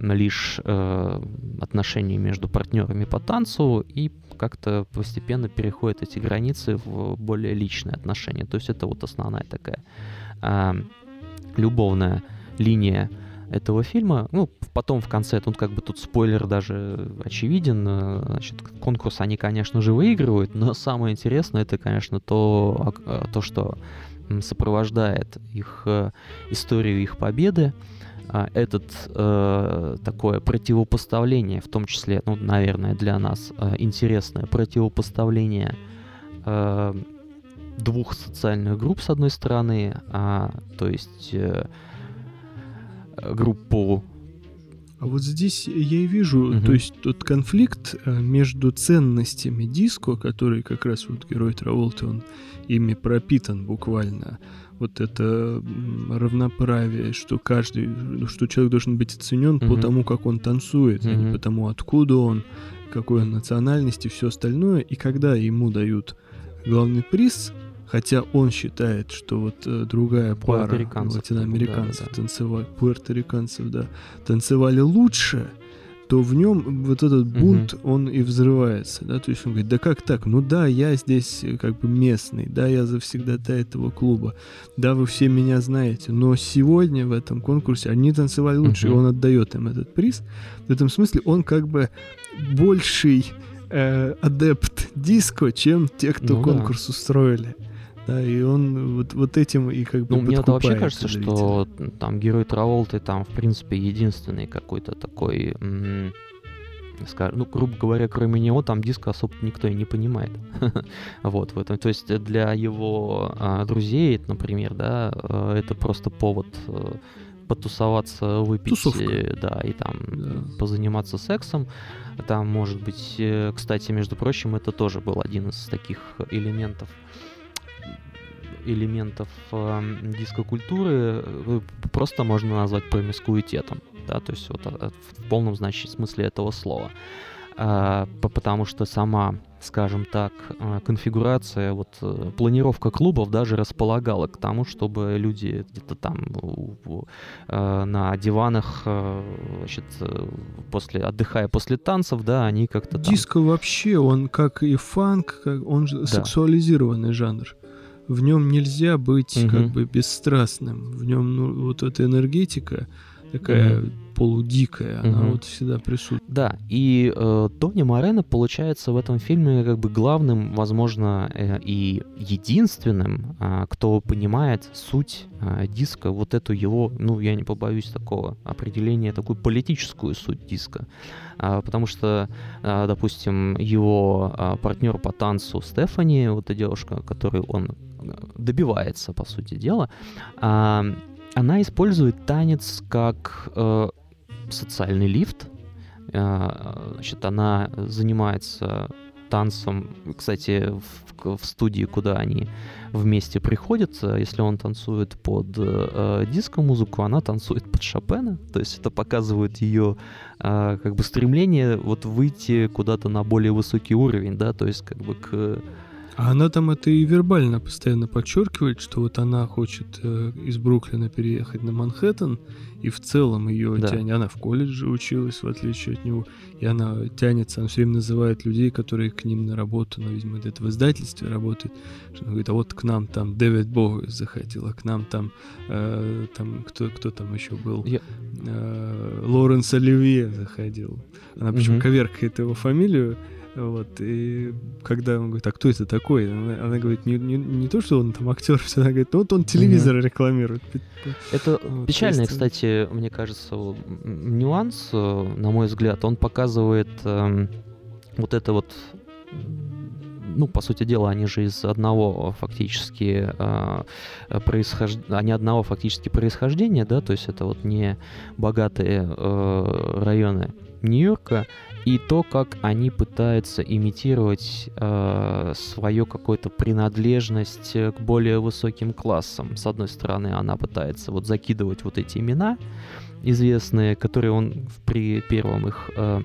лишь э, отношений между партнерами по танцу и как-то постепенно переходят эти границы в более личные отношения. То есть это вот основная такая э, любовная линия этого фильма. Ну, потом в конце, тут как бы тут спойлер даже очевиден. Э, значит, конкурс они, конечно же, выигрывают, но самое интересное это, конечно, то, э, то что сопровождает их э, историю их победы. А, этот такое противопоставление, в том числе, ну, наверное, для нас интересное противопоставление двух социальных групп с одной стороны, а, то есть группу а вот здесь я и вижу, угу. то есть тот конфликт э, между ценностями диско, который как раз вот герой Траволты, он ими пропитан буквально, вот это равноправие, что каждый, что человек должен быть оценен mm-hmm. по тому, как он танцует, mm-hmm. а не по тому, откуда он, какой он национальности, все остальное. И когда ему дают главный приз, хотя он считает, что вот э, другая пара латиноамериканцев да, да, танцевали, пуэрториканцев, да, танцевали лучше, то в нем вот этот бунт, угу. он и взрывается, да, то есть он говорит, да как так, ну да, я здесь э, как бы местный, да, я завсегда-то этого клуба, да, вы все меня знаете, но сегодня в этом конкурсе они танцевали лучше, угу. и он отдает им этот приз, в этом смысле он как бы больший э, адепт диско, чем те, кто ну, конкурс да. устроили. Да, и он вот, вот этим и как бы Ну, мне вообще кажется, что там герой Траволты там, в принципе, единственный какой-то такой... М- ну, грубо говоря, кроме него там диска особо никто и не понимает. вот, в этом. То есть для его а, друзей, например, да, а, это просто повод а, потусоваться, выпить, Тусовка. да, и там да. позаниматься сексом. Там, может быть, э, кстати, между прочим, это тоже был один из таких элементов элементов э, дискокультуры э, просто можно назвать промискуитетом, да, то есть вот э, в полном значит, смысле этого слова. А, потому что сама, скажем так, э, конфигурация, вот планировка клубов даже располагала к тому, чтобы люди где-то там на диванах, значит, после, отдыхая после танцев, да, они как-то Диско вообще, он как и фанк, он же да. сексуализированный жанр в нем нельзя быть Мгм. как бы бесстрастным. В нем ну, вот эта энергетика такая Мгм. Полудикая, она Мгм. вот всегда присутствует. Да, и э, Тони Морено получается в этом фильме как бы главным, возможно, э, и единственным, а, кто понимает суть а, диска, вот эту его, ну, я не побоюсь такого определения, такую политическую суть диска. А, потому что, а, допустим, его партнер по танцу Стефани, вот эта девушка, которой он э, добивается, по сути дела, а, она использует танец как э, социальный лифт. Э, Значит, она занимается танцем, кстати, в, в студии, куда они вместе приходят, э, если он танцует под э, диско-музыку, она танцует под Шопена, то есть это показывает ее э, как бы стремление вот выйти куда-то на более высокий уровень, да, то есть как бы к А она там это и вербально постоянно подчеркивает, что вот она хочет э, из Бруклина переехать на Манхэттен, и в целом ее Да. тянет. Она в колледже училась, в отличие от него, и она тянется, она все время называет людей, которые к ним на работу, ну, видимо, где-то в издательстве работает. Она говорит, а вот к нам там Дэвид Боуи заходил, а к нам там, э, там кто, кто там еще был? Я- Э, Лоренс Оливье заходил. Она причем Мгм. коверкает его фамилию, вот, и когда он говорит, а кто это такой? Она, она говорит, не, не, не то, что он там актер, она говорит, «Ну, вот он телевизор рекламирует. Это Вот, печальный, есть, кстати, мне кажется, нюанс, э, на мой взгляд. Он показывает эм, вот это вот, ну, по сути дела, они же из одного фактически э, происхож... они одного фактически происхождения, да, то есть это вот не богатые э, районы Нью-Йорка, и то, как они пытаются имитировать э, свою какую-то принадлежность э, к более высоким классам. С одной стороны, она пытается вот закидывать вот эти имена известные, которые он при первом их э,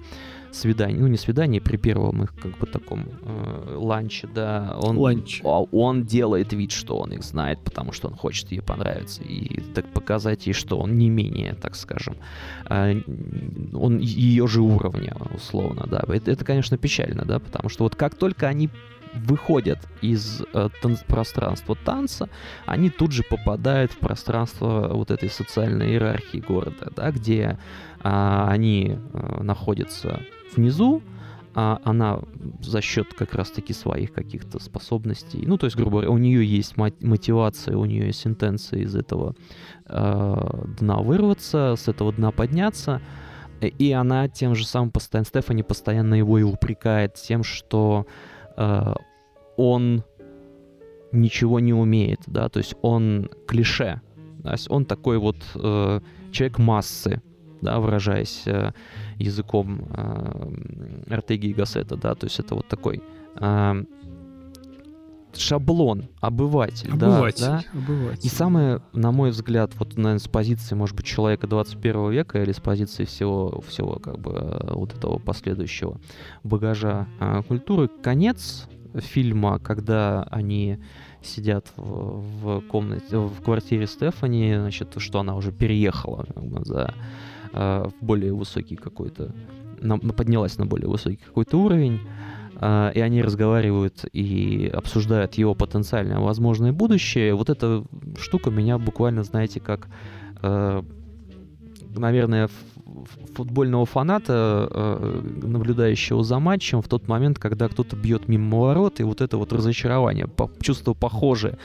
свидании, ну не свидании, при первом их как бы таком э, ланче, да, он, Ланч. а он делает вид, что он их знает, потому что он хочет ей понравиться и так показать ей, что он не менее, так скажем, э, он ее же уровня, условно, да. Это, это, конечно, печально, да, потому что вот как только они выходят из э, тан- пространства танца, они тут же попадают в пространство вот этой социальной иерархии города, да, где а, они а, находятся внизу, а она за счет как раз-таки своих каких-то способностей, ну, то есть, грубо говоря, у нее есть мо- мотивация, у нее есть интенция из этого э, дна вырваться, с этого дна подняться, э, и она тем же самым постоянно, Стефани постоянно его и упрекает тем, что э, он ничего не умеет, да, то есть он клише, то он такой вот э, человек массы, да, выражаясь э, языком э, Артеги и Гассета, да, то есть это вот такой э, шаблон, обыватель, да, Обыватель. да, обыватель. и самое, на мой взгляд, вот, наверное, с позиции, может быть, человека 21 века или с позиции всего, всего как бы вот этого последующего багажа э, культуры, конец фильма, когда они сидят в, в комнате, в квартире Стефани, значит, что она уже переехала как бы, за э, в более высокий какой-то, на- поднялась на более высокий какой-то уровень, а, и они разговаривают и обсуждают его потенциальное возможное будущее. Вот эта штука меня буквально, знаете, как, э, наверное, футбольного фаната, э, наблюдающего за матчем в тот момент, когда кто-то бьет мимо ворот, и вот это вот разочарование, чувство похожее.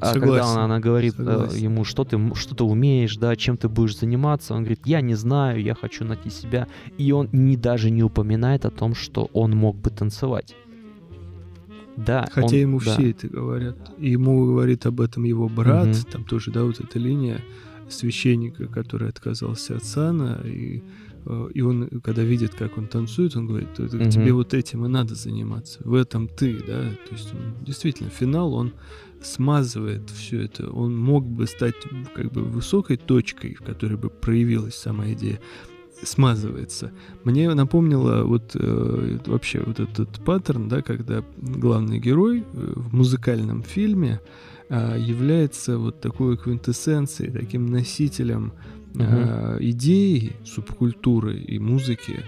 Когда Согласен, она, она говорит э, согласен. ему, что ты, что ты умеешь, да, чем ты будешь заниматься, он говорит, я не знаю, я хочу найти себя, и он не, даже не упоминает о том, что он мог бы танцевать. Да, Хотя он- ему да. все это говорят. Ему говорит об этом его брат, Мгм. там тоже, да, вот эта линия священника, который отказался от сана, и, э, и он, когда видит, как он танцует, он говорит, «Это Мгм. тебе вот этим и надо заниматься, в этом ты, да, то есть он, действительно, финал, он смазывает все это, он мог бы стать как бы высокой точкой, в которой бы проявилась сама идея, смазывается. Мне напомнило вот э, вообще вот этот паттерн, да, когда главный герой э, в музыкальном фильме а, является вот такой квинтэссенцией, таким носителем а, идеи, субкультуры и музыки,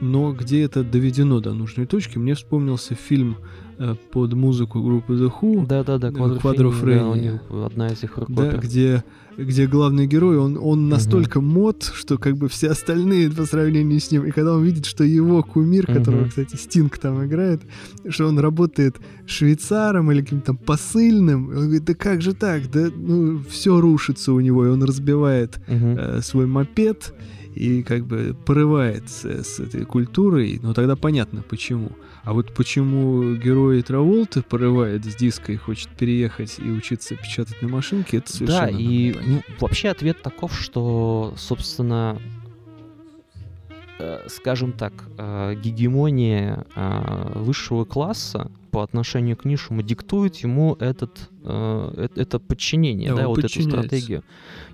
но где это доведено до нужной точки, мне вспомнился фильм э, под музыку группы The Who. Да-да-да, Квадрофрения. Да, у них одна из их Да, рок-опер. где, где главный герой, он, он настолько мод, что как бы все остальные по сравнению с ним, и когда он видит, что его кумир, которого, Мгм. кстати, Стинг там играет, что он работает швейцаром или каким-то там посыльным, он говорит, да как же так, да ну все рушится у него, и он разбивает Мгм. э, свой мопед и как бы порывает с, с этой культурой, но тогда понятно почему. А вот почему герой Траволты порывает с диска и хочет переехать и учиться печатать на машинке, это совершенно Да, и ну, вообще ответ таков, что, собственно, скажем так, э, гегемония э, высшего класса по отношению к низшему диктует ему этот, э, э- это подчинение, Да, да, вот эту стратегию.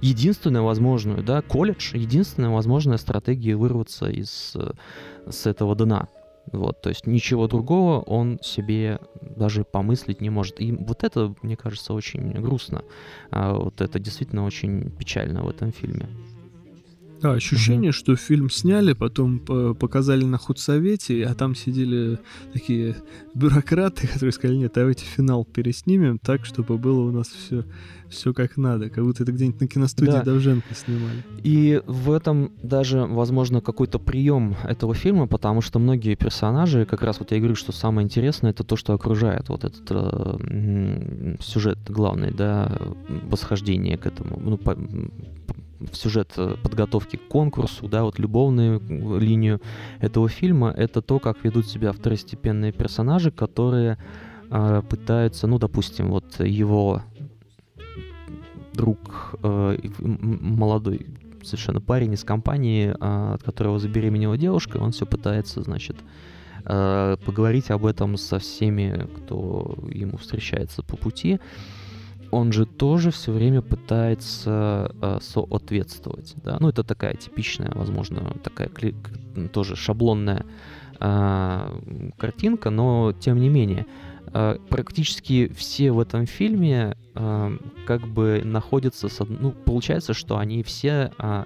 Единственную возможную, да, колледж, единственная возможная стратегия вырваться из э, с этого дна. Вот, то есть ничего другого он себе даже помыслить не может. И вот это, мне кажется, очень грустно. А вот это действительно очень печально в этом фильме. Да, ощущение, что фильм сняли, потом по- показали на худсовете, а там сидели такие бюрократы, которые сказали, нет, давайте финал переснимем так, чтобы было у нас все, все как надо, как будто это где-нибудь на киностудии Да. Довженко снимали. И в этом даже, возможно, какой-то прием этого фильма, потому что многие персонажи, как раз вот я и говорю, что самое интересное, это то, что окружает вот этот э, сюжет главный, да, восхождение к этому, ну, по- сюжет э, подготовки к конкурсу, да, вот любовную э, линию этого фильма, это то, как ведут себя второстепенные персонажи, которые э, пытаются, ну, допустим, вот его друг, э, молодой совершенно парень из компании, а, от которого забеременела девушка, он все пытается, значит, э, поговорить об этом со всеми, кто ему встречается по пути. Он же тоже все время пытается э, соответствовать, да, ну это такая типичная, возможно, такая тоже шаблонная а, картинка, но тем не менее а, практически все в этом фильме а, как бы находятся, с ну, получается, что они все, а,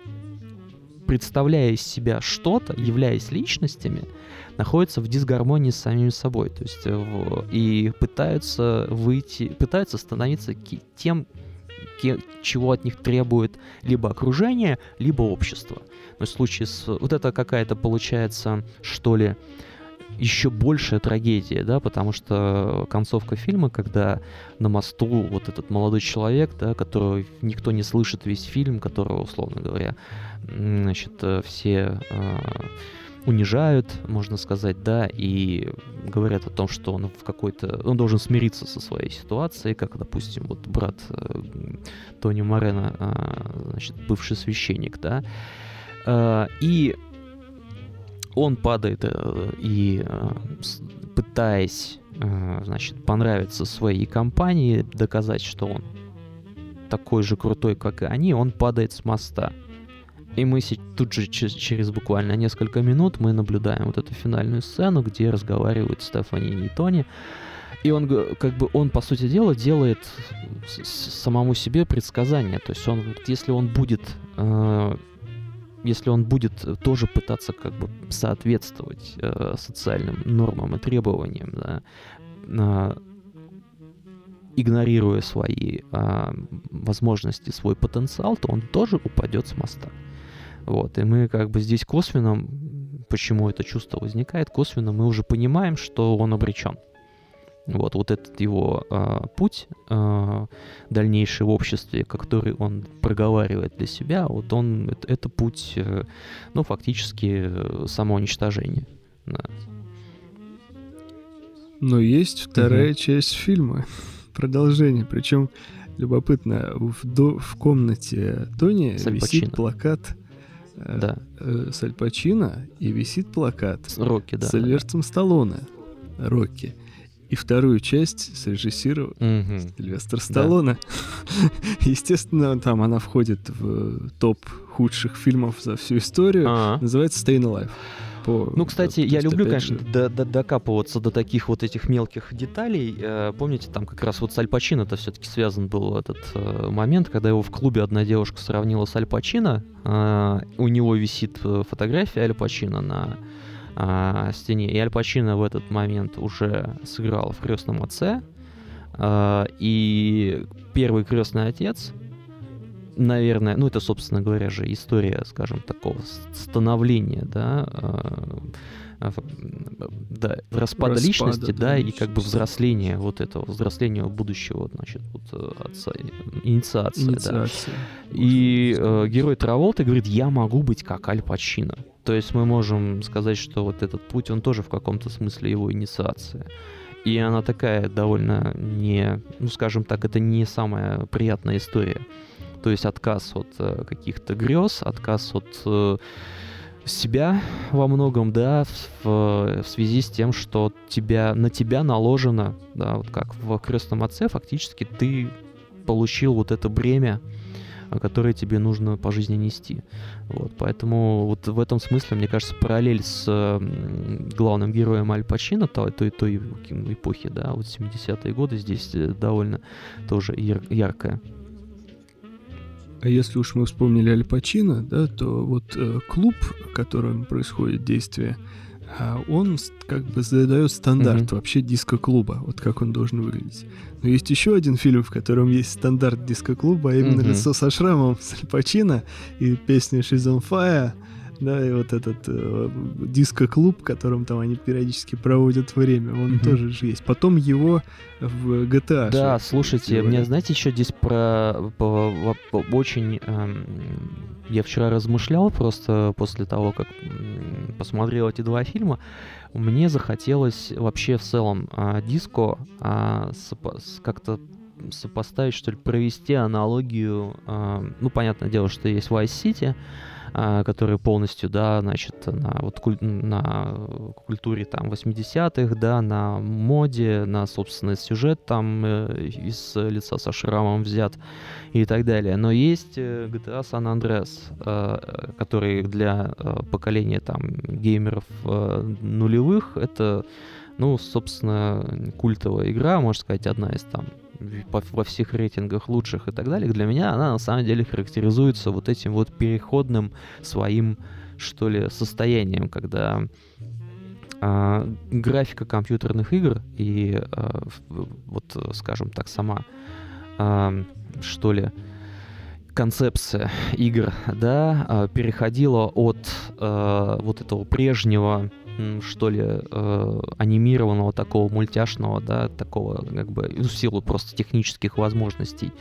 представляя из себя что-то, являясь личностями, находятся в дисгармонии с самими собой, то есть э, в- и пытаются выйти, пытаются становиться тем, чего от них требует либо окружение, либо общество. Но в случае с... Вот это какая-то получается, что ли, еще большая трагедия, да, потому что концовка фильма, когда на мосту вот этот молодой человек, да, которого никто не слышит весь фильм, которого, условно говоря, значит, э, все э, унижают, можно сказать, да, и говорят о том, что он в какой-то... Он должен смириться со своей ситуацией, как, допустим, вот брат э, Тони Морена, э, значит, бывший священник, да, Э, и он падает э, и э, пытаясь, э, значит, понравиться своей компании, доказать, что он такой же крутой, как и они, он падает с моста. И мы тут же че- через буквально несколько минут мы наблюдаем вот эту финальную сцену, где разговаривают Стефани и Тони. И он, как бы, он, по сути дела, делает самому себе предсказание. То есть он, если он будет э, если он будет э, тоже пытаться как бы соответствовать э, социальным нормам и требованиям, да, а, игнорируя свои а, возможности, свой потенциал, то он тоже упадет с моста. Вот, и мы как бы здесь косвенно, почему это чувство возникает, косвенно мы уже понимаем, что он обречен. Вот, вот этот его а, путь а, дальнейший в обществе, который он проговаривает для себя, вот он, это, это путь, э, ну, фактически э, самоуничтожения. Да. Но есть вторая Мгм. часть фильма, продолжение. Причем любопытно, в, до- в комнате Тони С Аль висит плакат э, Да. э, с Аль Пачино и висит плакат Рокки, да. с Сильвестром Сталлоне, Рокки. И вторую часть срежиссировал Мгм. Сильвестр Сталлоне. Естественно, там она входит в топ худших фильмов за всю историю. А. Называется Staying Alive. По- Ну, кстати, то я люблю, конечно, до- до- докапываться до таких вот этих мелких деталей. Э, Помните, там как раз вот с Аль Пачино это все-таки связан был этот э, момент, когда его в клубе одна девушка сравнила с Аль Пачино. Э, у него висит э, фотография Аль Пачино на а, стене. И Аль Пачино в этот момент уже сыграл в крестном отце. А, и первый крестный отец, наверное, ну это, собственно говоря, же история, скажем, такого становления, да, а, а, да, распада, распада личности, да, да, и как бы взросления вот этого, взросления будущего, значит, вот э, отца, инициация, инициация. да. И э, герой Траволты говорит, я могу быть как Аль Пачино. То есть мы можем сказать, что вот этот путь, он тоже в каком-то смысле его инициация. И она такая довольно не, ну скажем так, это не самая приятная история. То есть отказ от э, каких-то грез, отказ от э, себя во многом, да, в, в связи с тем, что тебя, на тебя наложено, да, вот как в крестном отце, фактически ты получил вот это бремя, которое тебе нужно по жизни нести. Вот, поэтому вот в этом смысле, мне кажется, параллель с главным героем Аль Пачино той, той, той эпохи, да, вот 70-е годы здесь э, довольно тоже яр- яркая. А если уж мы вспомнили Аль Пачино, да, то вот э, клуб, в котором происходит действие, э, он как бы задает стандарт mm-hmm. вообще диско-клуба, вот как он должен выглядеть. Но есть еще один фильм, в котором есть стандарт диско-клуба, а именно mm-hmm. лицо со шрамом с Аль Пачино и песня She's on Fire да, и вот этот э, диско-клуб, в котором там они периодически проводят время, он mm-hmm. тоже же есть. Потом его в GTA. Да, слушайте, сделали. мне, знаете, еще здесь про по, по, очень... Эм, я вчера размышлял просто после того, как посмотрел эти два фильма, мне захотелось вообще в целом э, диско э, как-то сопоставить, что ли, провести аналогию. Э, ну, понятное дело, что есть Vice City, а, которые полностью, да, значит, на, вот, куль, на культуре там 80-х, да, на моде, на, собственно, сюжет там э, из лица со шрамом взят и так далее. Но есть э, GTA San Andreas, э, который для поколения там геймеров нулевых, это, ну, собственно, культовая игра, можно сказать, одна из там во всех рейтингах лучших и так далее, для меня она на самом деле характеризуется вот этим вот переходным своим, что ли, состоянием, когда э, графика компьютерных игр и э, вот, скажем так, сама, э, что ли, концепция игр, да, переходила от э, вот этого прежнего что ли, э, анимированного такого мультяшного, да, такого как бы в силу просто технических возможностей,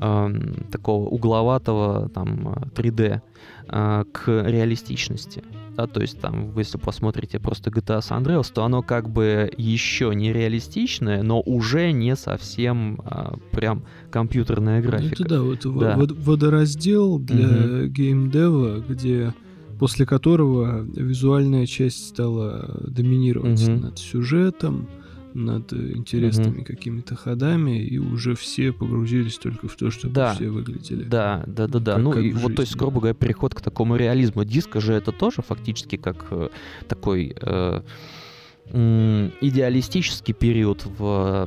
э, такого угловатого там 3D э, к реалистичности. Да, то есть там, если посмотрите просто GTA San Andreas, то оно как бы еще не реалистичное, но уже не совсем а, прям компьютерная ну, графика. Это да, вот да. водораздел для угу. геймдева, где после которого визуальная часть стала доминировать угу. над сюжетом, над интересными угу. какими-то ходами, и уже все погрузились только в то, чтобы да. все выглядели. Да, да, да, да. Как, ну, как и вот, то есть, грубо говоря, переход к такому реализму. Диска же это тоже фактически как э, такой. Э, идеалистический период в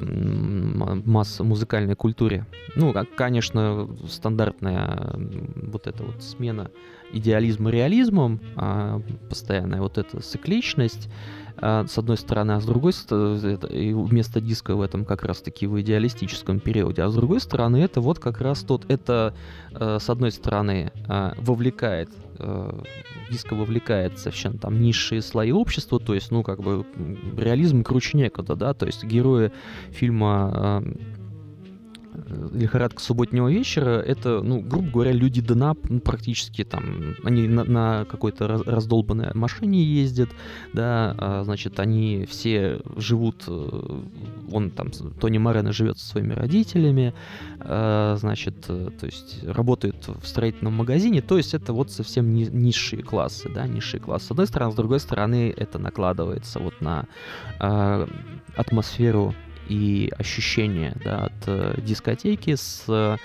масс музыкальной культуре. Ну, конечно, стандартная вот эта вот смена идеализма реализмом, а, постоянная вот эта цикличность, а, с одной стороны, а с другой стороны, и вместо диска в этом как раз-таки в идеалистическом периоде, а с другой стороны, это вот как раз тот, это а, с одной стороны вовлекает диско вовлекает совершенно там низшие слои общества, то есть, ну, как бы реализм круче некуда, да, то есть герои фильма лихорадка субботнего вечера, это, ну, грубо говоря, люди дна ну, практически там, они на, на какой-то раздолбанной машине ездят, да, а, значит, они все живут, э, он там, Тони Морено живет со своими родителями, а, значит, э, то есть работает в строительном магазине, то есть это вот совсем ни, низшие классы, да, низшие классы. С одной стороны, с другой стороны, это накладывается вот на а, атмосферу и ощущение да, от э, дискотеки с э,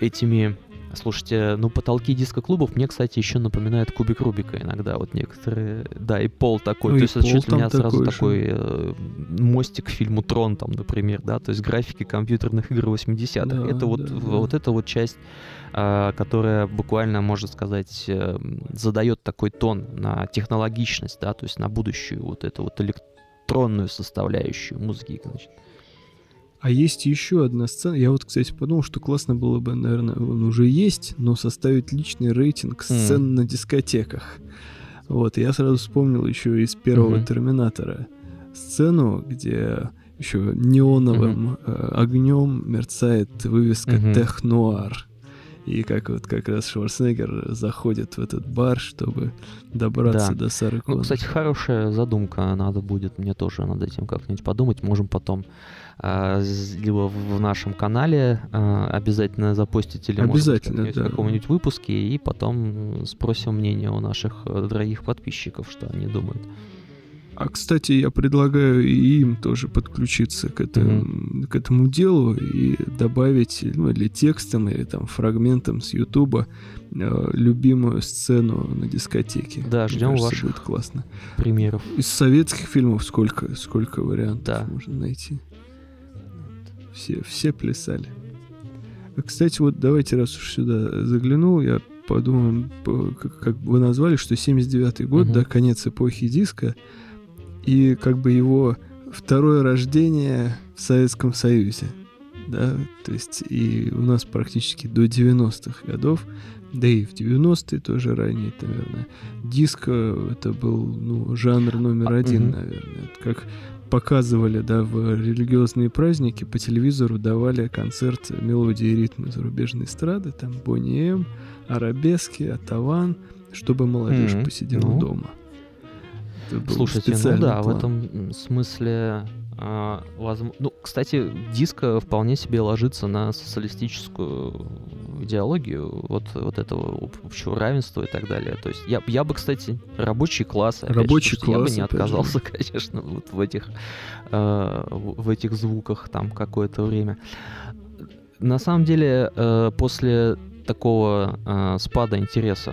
этими Слушайте, ну потолки диско-клубов мне, кстати, еще напоминают кубик Рубика иногда. Вот некоторые. Да, и пол такой. Ну, то есть это ли там меня сразу такой же. такой э, мостик к фильму Трон, там, например, да, то есть графики компьютерных игр 80-х. Да, это вот, да, да. вот эта вот часть, а, которая буквально, можно сказать, э, задает такой тон на технологичность, да, то есть на будущую вот эту вот электронную составляющую музыки. значит. А есть еще одна сцена. Я вот, кстати, подумал, что классно было бы, наверное, он уже есть, но составить личный рейтинг сцен на дискотеках. Вот, я сразу вспомнил еще из первого Мгм. Терминатора сцену, где еще неоновым э, огнем мерцает вывеска Мгм. Технуар. И как вот как раз Шварценеггер заходит в этот бар, чтобы добраться Да. до Сары Ну, кстати, хорошая задумка. Надо будет мне тоже над этим как-нибудь подумать. Можем потом а, либо в нашем канале а, обязательно запостить, или может Обязательно, как-нибудь да. в каком-нибудь выпуске, и потом спросим мнение у наших э, дорогих подписчиков, что они думают. А, кстати, я предлагаю и им тоже подключиться к этому, к этому делу и добавить, ну, или текстом, или там фрагментом с Ютуба э, любимую сцену на дискотеке. Да, ждем кажется, ваших будет классно. примеров. Из советских фильмов сколько, сколько вариантов Да. можно найти. Все, все плясали. А, Кстати, вот давайте, раз уж сюда заглянул, я подумал, по- как, как вы назвали, что 79-й год, Мгм. да, конец эпохи диска, и как бы его второе рождение в Советском Союзе, да, то есть и у нас практически до 90-х годов, да и в 90-е тоже ранее, наверное, диско это был, ну, жанр номер А, один, наверное. Это как показывали, да, в религиозные праздники по телевизору давали концерт мелодии и ритмы зарубежной эстрады, там Бонни М, Арабески, Атаван, чтобы молодежь посидела Ну. дома. Слушайте, ну да, в план. этом м, смысле, а, возм- ну, кстати, диско вполне себе ложится на социалистическую идеологию вот, вот этого об- общего равенства и так далее. То есть я, я бы, кстати, рабочий класс, опять же, Рабочий слушайте, я бы класс, не же. отказался, конечно, вот в этих, э, в в этих звуках там какое-то время. На самом деле, э, после такого э, спада интереса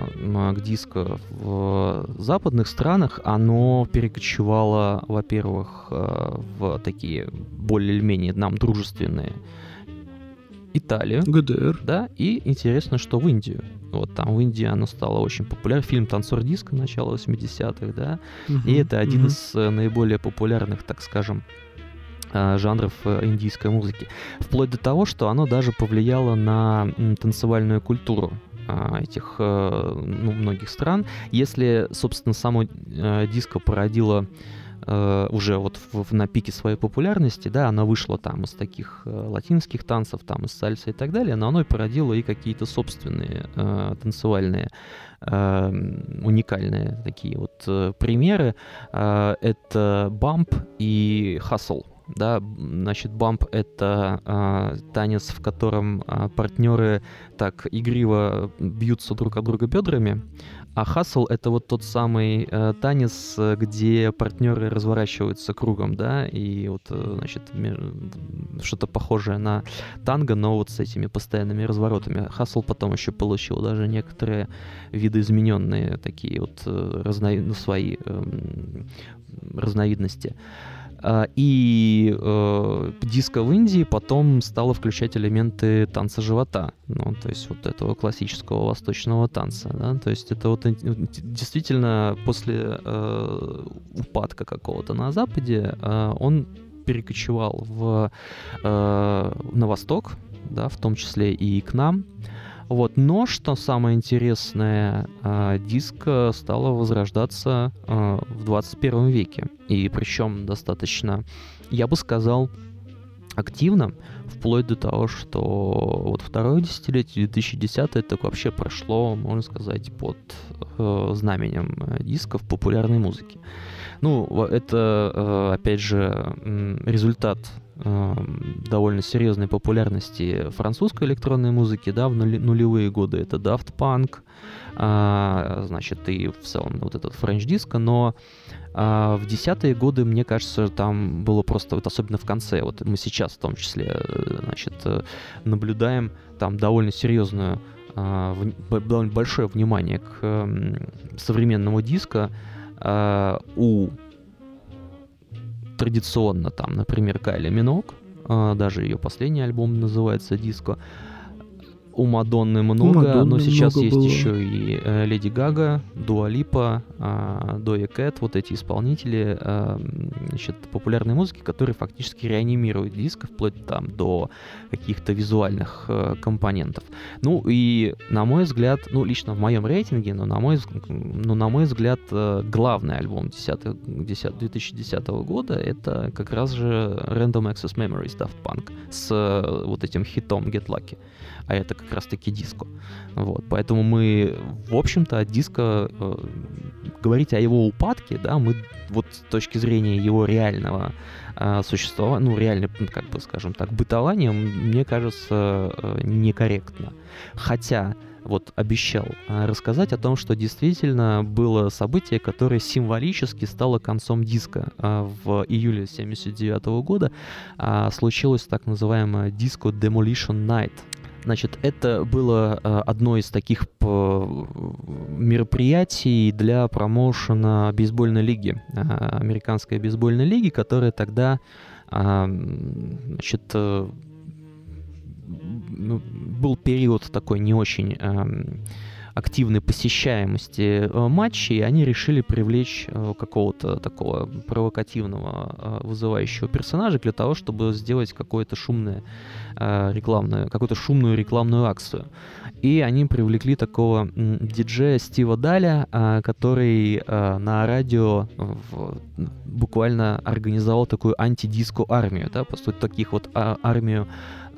к диско в западных странах, оно перекочевало, во-первых, э, в такие более или менее нам дружественные Италию, ГДР. да, и интересно, что в Индию. Вот там в Индии оно стало очень популярным. Фильм «Танцор диска» начала 80-х, да, и Мгм, это один мгм. из э, наиболее популярных, так скажем, жанров э, индийской музыки. Вплоть до того, что оно даже повлияло на танцевальную культуру а, этих э, ну, многих стран. Если, собственно, само э, диско породило э, уже вот в- в- на пике своей популярности, да, она вышла там из таких э, латинских танцев, там из сальса и так далее, но оно и породило и какие-то собственные э, танцевальные э, уникальные такие вот э, примеры. Э, это бамп и хасл. Да, значит, бамп это а, танец, в котором партнеры так игриво бьются друг от друга бедрами, а хасл это вот тот самый э, танец, где партнеры разворачиваются кругом, да, и вот, э, значит, что-то похожее на танго, но вот с этими постоянными разворотами. Хасл потом еще получил даже некоторые видоизмененные такие вот э, разно- ну, свои эм, разновидности. А, И э, диско в Индии потом стало включать элементы танца живота, ну, то есть вот этого классического восточного танца, да, то есть это вот действительно после э, упадка какого-то на Западе э, он перекочевал в, э, на восток, да, в том числе и к нам, вот. Но, что самое интересное, а, диско стало возрождаться а, в 21 веке. И причем достаточно, я бы сказал, активно, вплоть до того, что вот второе десятилетие, 2010 это вообще прошло, можно сказать, под э, знаменем э, диска в популярной музыке. Ну, это, э, опять же, результат э, довольно серьезной популярности французской электронной музыки, да, в нулевые годы. Это Daft Punk, а, значит, и в целом вот этот French диско, но а, в десятые годы, мне кажется, там было просто, вот особенно в конце, вот мы сейчас в том числе, э, значит, наблюдаем там довольно серьезную э, довольно большое внимание к э, современному диско э, у традиционно там, например, Кайли Минок, э, даже ее последний альбом называется «Диско», у Мадонны много, Мадонны но сейчас есть было. еще и э, Леди Гага, Дуа Липа, э, Доя Кэт, вот эти исполнители э, значит, популярной музыки, которые фактически реанимируют диск вплоть там до каких-то визуальных э, компонентов. Ну и на мой взгляд, ну лично в моем рейтинге, но на мой, ну, на мой взгляд, э, главный альбом 10, 10, 2010 года это как раз же Random Access Memories Daft Punk с э, вот этим хитом Get Lucky а это как раз-таки диско. Вот, поэтому мы, в общем-то, от диска э, говорить о его упадке, да, мы вот с точки зрения его реального э, существования, ну, реально, как бы, скажем так, бытования, мне кажется, э, некорректно. Хотя вот обещал э, рассказать о том, что действительно было событие, которое символически стало концом диска. Э, в июле 79 года э, случилось так называемое диско Demolition Night. Значит, это было э, одно из таких мероприятий для промоушена бейсбольной лиги, э, американской бейсбольной лиги, которая тогда значит, э, ну, был период такой не очень эм, активной посещаемости э, матчей, они решили привлечь э, какого-то такого провокативного, э, вызывающего персонажа для того, чтобы сделать какое-то шумное рекламное, какую-то шумную рекламную акцию. И они привлекли такого диджея Стива Даля, который на радио буквально организовал такую антидиско армию, да, по сути, таких вот а, армию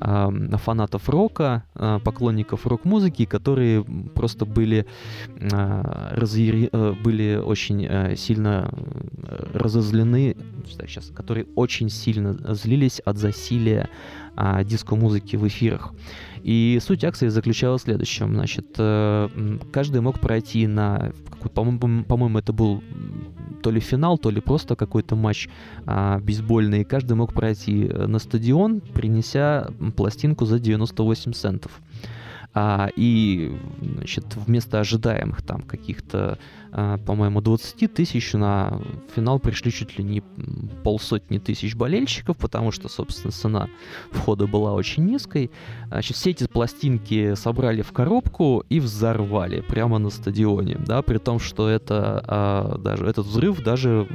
фанатов рока, а, поклонников рок-музыки, которые просто были, а, разъяри... Э, были очень э, сильно э, разозлены, сейчас, которые очень сильно злились от засилия а, диско-музыки в эфирах. И суть акции заключалась в следующем. Значит, каждый мог пройти на, по-моему, по это был то ли финал, то ли просто какой-то матч а, бейсбольный. Каждый мог пройти э, на стадион, принеся пластинку за 98 центов. А, и значит, вместо ожидаемых там каких-то, по-моему, 20 тысяч на финал пришли чуть ли не полсотни тысяч болельщиков, потому что, собственно, цена входа была очень низкой. Значит, все эти пластинки собрали в коробку и взорвали прямо на стадионе, да, при том, что это а, даже этот взрыв даже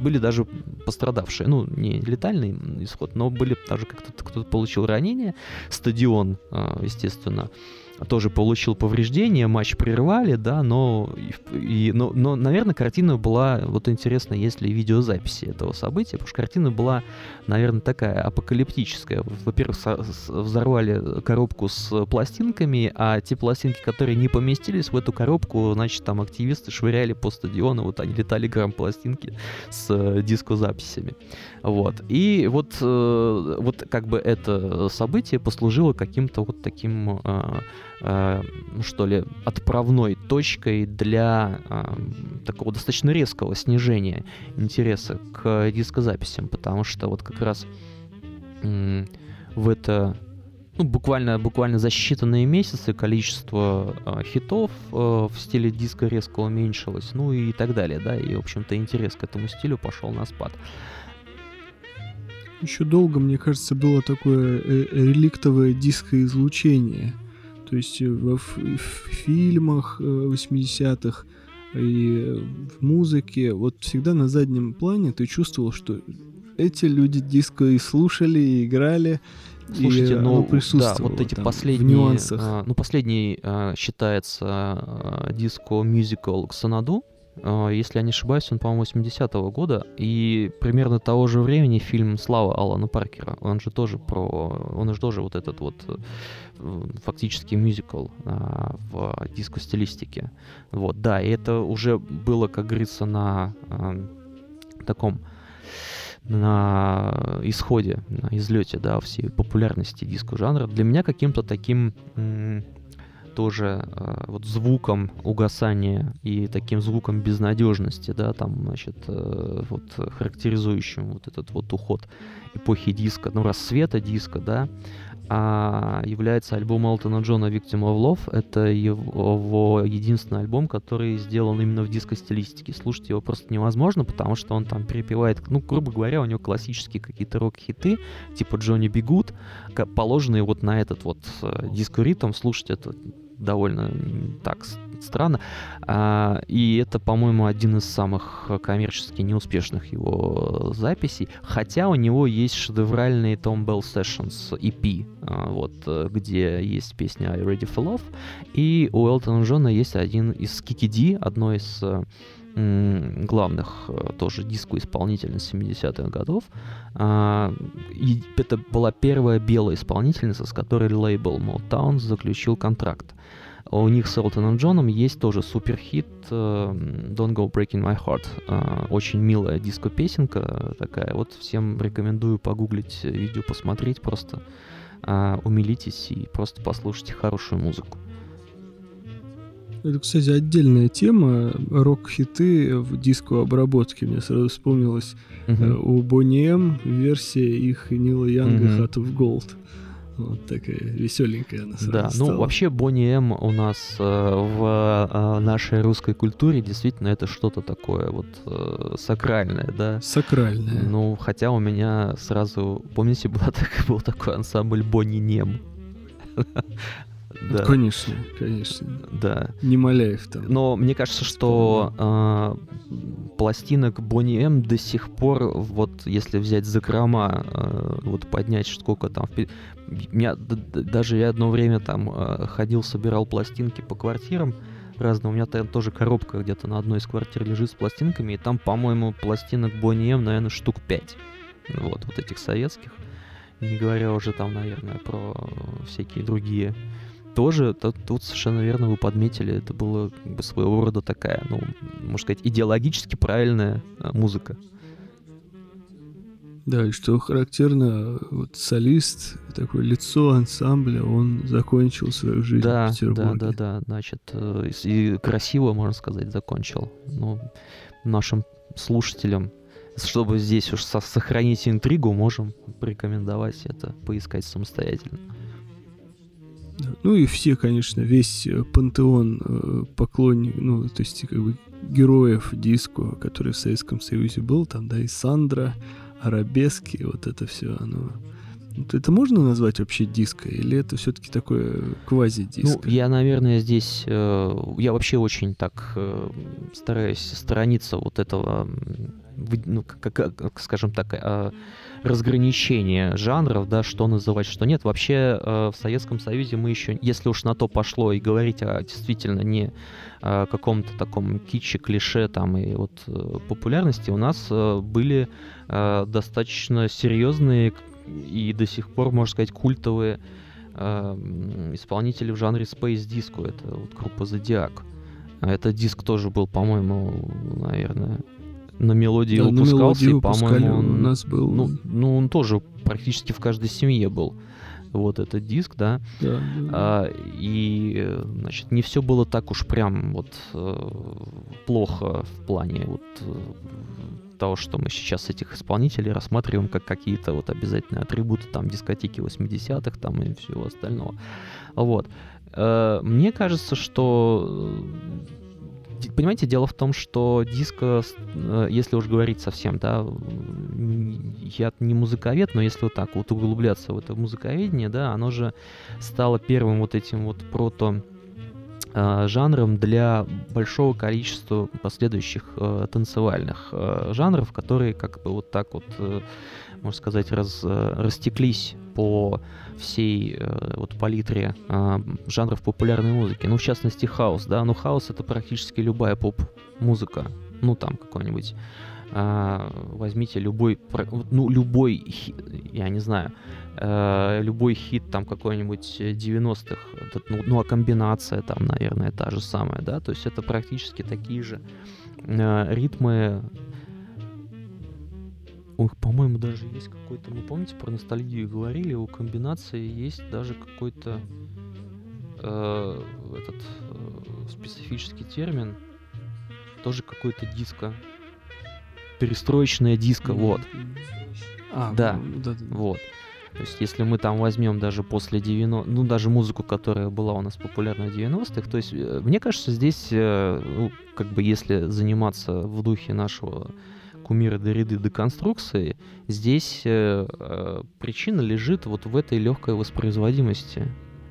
были даже пострадавшие. Ну, не летальный исход, но были даже как-то кто-то получил ранение. Стадион, а, естественно, тоже получил повреждения, матч прервали, да, но, и, но, но, наверное, картина была, вот интересно, есть ли видеозаписи этого события, потому что картина была, наверное, такая апокалиптическая. Во-первых, взорвали коробку с пластинками, а те пластинки, которые не поместились в эту коробку, значит, там активисты швыряли по стадиону, вот они летали грамм пластинки с э, дискозаписями. Вот. И вот, э, вот как бы это событие послужило каким-то вот таким э, э, что ли, отправной точкой для э, такого достаточно резкого снижения интереса к дискозаписям, потому что вот как раз э, в это ну, буквально, буквально за считанные месяцы количество э, хитов э, в стиле диска резко уменьшилось, ну и так далее, да, и, в общем-то, интерес к этому стилю пошел на спад. Еще долго, мне кажется, было такое э, реликтовое дискоизлучение – то есть э, в, в фильмах 80-х э, и в музыке. Вот всегда на заднем плане ты чувствовал, что эти люди диско и слушали, и играли, Слушайте, и ну, да, вот эти там, последние, в нюансах. А, ну последний а, считается а, диско мюзикл Ксанаду, если я не ошибаюсь, он, по-моему, 80-го года. И примерно того же времени фильм «Слава» Алана Паркера. Он же тоже про... Он же тоже вот этот вот э, фактически мюзикл а, в диско-стилистике. Вот, да, и это уже было, как говорится, на а, таком на исходе, на излете, да, всей популярности диско-жанра. Для меня каким-то таким тоже э, вот звуком угасания и таким звуком безнадежности, да, там, значит, э, вот характеризующим вот этот вот уход эпохи диска, ну, рассвета диска, да, а, является альбом Элтона Джона Victim of Love. Это его единственный альбом, который сделан именно в диско-стилистике. Слушать его просто невозможно, потому что он там перепевает, ну, грубо говоря, у него классические какие-то рок-хиты, типа Джонни Бигут, положенные вот на этот вот э, диско-ритм. Слушать это довольно так странно. А, и это, по-моему, один из самых коммерчески неуспешных его записей. Хотя у него есть шедевральный Tom Bell Sessions EP, а, вот, где есть песня I Ready for Love. И у Элтона Джона есть один из Kiki D, одно из главных э, тоже диско-исполнительниц 70-х годов. А, и это была первая белая исполнительница, с которой лейбл Motown заключил контракт. У них с Элтоном Джоном есть тоже суперхит uh, Don't Go Breaking My Heart. Uh, очень милая диско-песенка такая. Вот всем рекомендую погуглить видео, посмотреть, просто uh, умилитесь и просто послушайте хорошую музыку. Это, кстати, отдельная тема. Рок-хиты в диско-обработке. Мне сразу вспомнилось uh-huh. у Бонни М версия их Нила Янга uh-huh. Of Gold. Вот такая веселенькая она Да, стала. ну вообще Бонни М у нас э, в э, нашей русской культуре действительно это что-то такое вот э, сакральное, да? Сакральное. Ну, хотя у меня сразу, помните, была так, был такой ансамбль Бонни Нем. Да. Конечно, конечно. Да. Не Маляев там. Но мне кажется, что э, пластинок Бонни М до сих пор, вот если взять закрома, э, вот поднять сколько там, меня, даже я одно время там э, ходил, собирал пластинки по квартирам разным. У меня там тоже коробка где-то на одной из квартир лежит с пластинками, и там, по-моему, пластинок Бонни М, наверное, штук 5. Вот, вот этих советских. Не говоря уже там, наверное, про всякие другие тоже тут, тут совершенно верно вы подметили, это было как бы своего рода такая, ну, можно сказать, идеологически правильная а, музыка. Да, и что характерно, вот солист, такое лицо ансамбля, он закончил свою жизнь да, в Петербурге. Да, да, да, значит, э, и красиво, можно сказать, закончил. Ну, нашим слушателям, чтобы здесь уж сохранить интригу, можем порекомендовать это, поискать самостоятельно. Ну и все, конечно, весь э, пантеон э, поклонник, ну, то есть как бы героев диско, который в Советском Союзе был, там, да, и Сандра, Арабески, вот это все, оно... Это можно назвать вообще диско, или это все-таки такое квази-диско? Ну, я, наверное, здесь... Э, я вообще очень так стараюсь сторониться вот этого, ну, как, скажем так, э, разграничение жанров, да, что называть, что нет. Вообще э, в Советском Союзе мы еще, если уж на то пошло и говорить о действительно не о каком-то таком киче, клише там и вот э, популярности, у нас э, были э, достаточно серьезные и до сих пор, можно сказать, культовые э, исполнители в жанре Space Disco. Это вот группа Zodiac. Этот диск тоже был, по-моему, наверное, на мелодии да, выпускался, на мелодии и, по-моему, он, у нас был... Ну, ну, он тоже практически в каждой семье был. Вот этот диск, да. да, да. А, и, значит, не все было так уж прям вот э, плохо в плане вот э, того, что мы сейчас этих исполнителей рассматриваем как какие-то вот обязательные атрибуты там дискотеки 80-х там и всего остального. Вот. Э, мне кажется, что понимаете, дело в том, что диско, э, если уж говорить совсем, да, я не музыковед, но если вот так вот углубляться в это музыковедение, да, оно же стало первым вот этим вот прото э, жанром для большого количества последующих э, танцевальных э, жанров, которые как бы вот так вот, э, можно сказать, раз, э, растеклись по всей э, вот палитре э, жанров популярной музыки. Ну, в частности, хаос, да. Ну, хаос — это практически любая поп-музыка. Ну, там какой-нибудь... Э, возьмите любой... Ну, любой... Я не знаю. Э, любой хит там какой-нибудь 90-х. Ну, ну, а комбинация там, наверное, та же самая, да. То есть это практически такие же э, ритмы Ох, по-моему, даже есть какой-то, вы помните, про ностальгию говорили, у комбинации есть даже какой-то э, этот э, специфический термин, тоже какой-то диско, перестроечная диско, вот. А, да, да, да. вот. То есть, если мы там возьмем даже после 90 ну, даже музыку, которая была у нас популярна в 90-х, то есть, э, мне кажется, здесь, э, ну, как бы, если заниматься в духе нашего кумира Дориды деконструкции, здесь э, э, причина лежит вот в этой легкой воспроизводимости,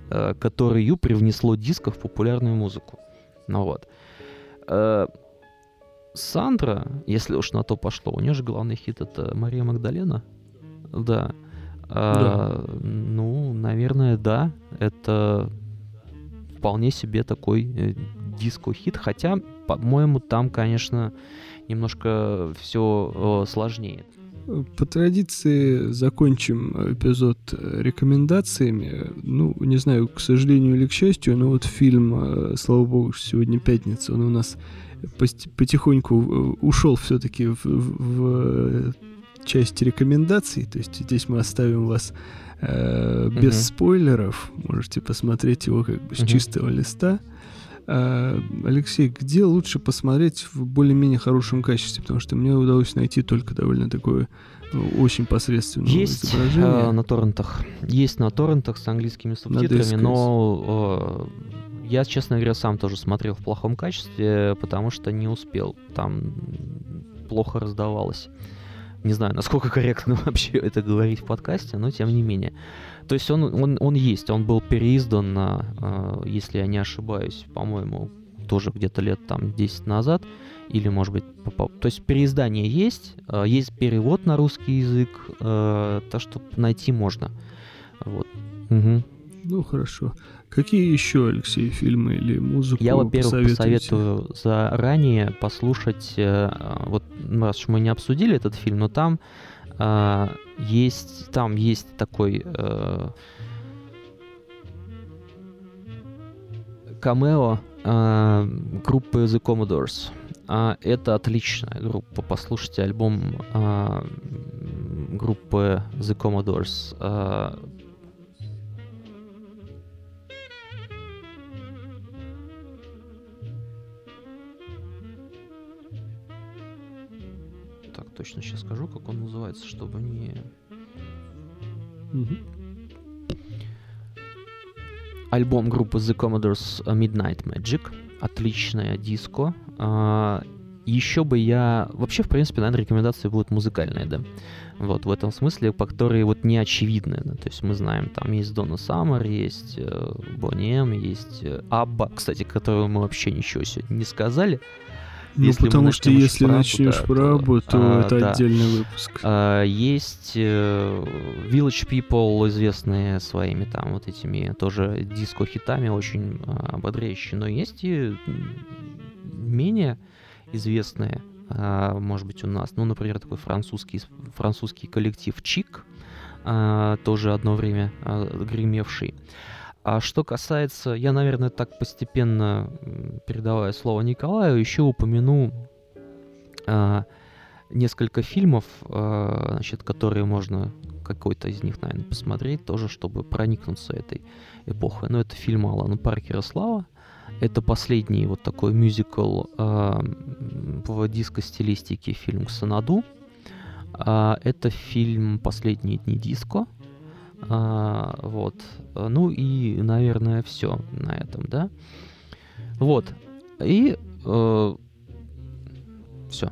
э, которую привнесло диско в популярную музыку. Ну вот. Э, Сандра, если уж на то пошло, у нее же главный хит это Мария Магдалена. Да. А, ну, наверное, да. Это вполне себе такой э, диско-хит. Хотя, по-моему, там, конечно, немножко все э, сложнее. По традиции закончим эпизод рекомендациями. Ну, не знаю, к сожалению или к счастью, но вот фильм, э, слава богу, сегодня пятница, он у нас потихоньку ушел все-таки в, в часть рекомендаций. То есть здесь мы оставим вас э, без uh спойлеров. Можете посмотреть его как бы с uh чистого листа. А, Алексей, где лучше посмотреть в более-менее хорошем качестве? Потому что мне удалось найти только довольно такое ну, очень посредственное Есть изображение. Э, на торрентах. Есть на торрентах с английскими субтитрами, но э, я, честно говоря, сам тоже смотрел в плохом качестве, потому что не успел. Там плохо раздавалось. Не знаю, насколько корректно вообще это говорить в подкасте, но тем не менее. То есть он, он, он есть, он был переиздан, э, если я не ошибаюсь, по-моему, тоже где-то лет там 10 назад, или может быть, то есть переиздание есть, э, есть перевод на русский язык, э, то что найти можно. Вот. Угу. Ну хорошо. Какие еще, Алексей, фильмы или музыку Я, во-первых, посоветую заранее послушать, э, вот раз мы не обсудили этот фильм, но там э, есть, там есть такой э, камео э, группы The Commodores. А, это отличная группа. Послушайте альбом а, группы The Commodores. А, точно сейчас скажу, как он называется, чтобы не... Альбом группы The Commodores Midnight Magic. Отличная диско. А, еще бы я... Вообще, в принципе, наверное, рекомендации будут музыкальные, да. Вот, в этом смысле, по которые вот не очевидны. Да? То есть мы знаем, там есть Дона Саммер, есть э, Бонни М, есть э, Абба, кстати, которую мы вообще ничего сегодня не сказали. Ну, если потому что если про начнешь про Абу, то, то а, это да. отдельный выпуск. А, есть э, Village People, известные своими там вот этими тоже диско-хитами, очень э, ободряющие. Но есть и менее известные, э, может быть, у нас. Ну, например, такой французский, французский коллектив Чик, э, тоже одно время э, гремевший. А что касается, я, наверное, так постепенно передавая слово Николаю, еще упомяну а, несколько фильмов, а, значит, которые можно какой-то из них, наверное, посмотреть, тоже, чтобы проникнуться этой эпохой. Но это фильм Алана Паркера «Слава». Это последний вот такой мюзикл э, в диско-стилистике фильм «Ксанаду». Э, это фильм «Последние дни диско», а, вот. Ну и, наверное, все на этом, да. Вот. И э, все.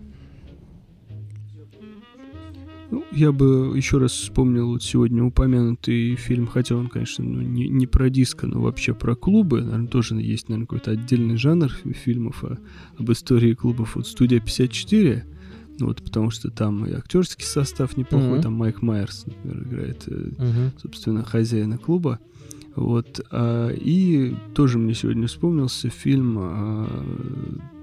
Ну, я бы еще раз вспомнил вот сегодня упомянутый фильм, хотя он, конечно, ну, не, не про диско, но вообще про клубы. Наверное, тоже есть, наверное, какой-то отдельный жанр фильмов о, об истории клубов. Вот «Студия 54», ну, вот потому что там и актерский состав неплохой, mm-hmm. там Майк Майерс, например, играет, mm-hmm. собственно, хозяина клуба. Вот. А, и тоже мне сегодня вспомнился фильм а,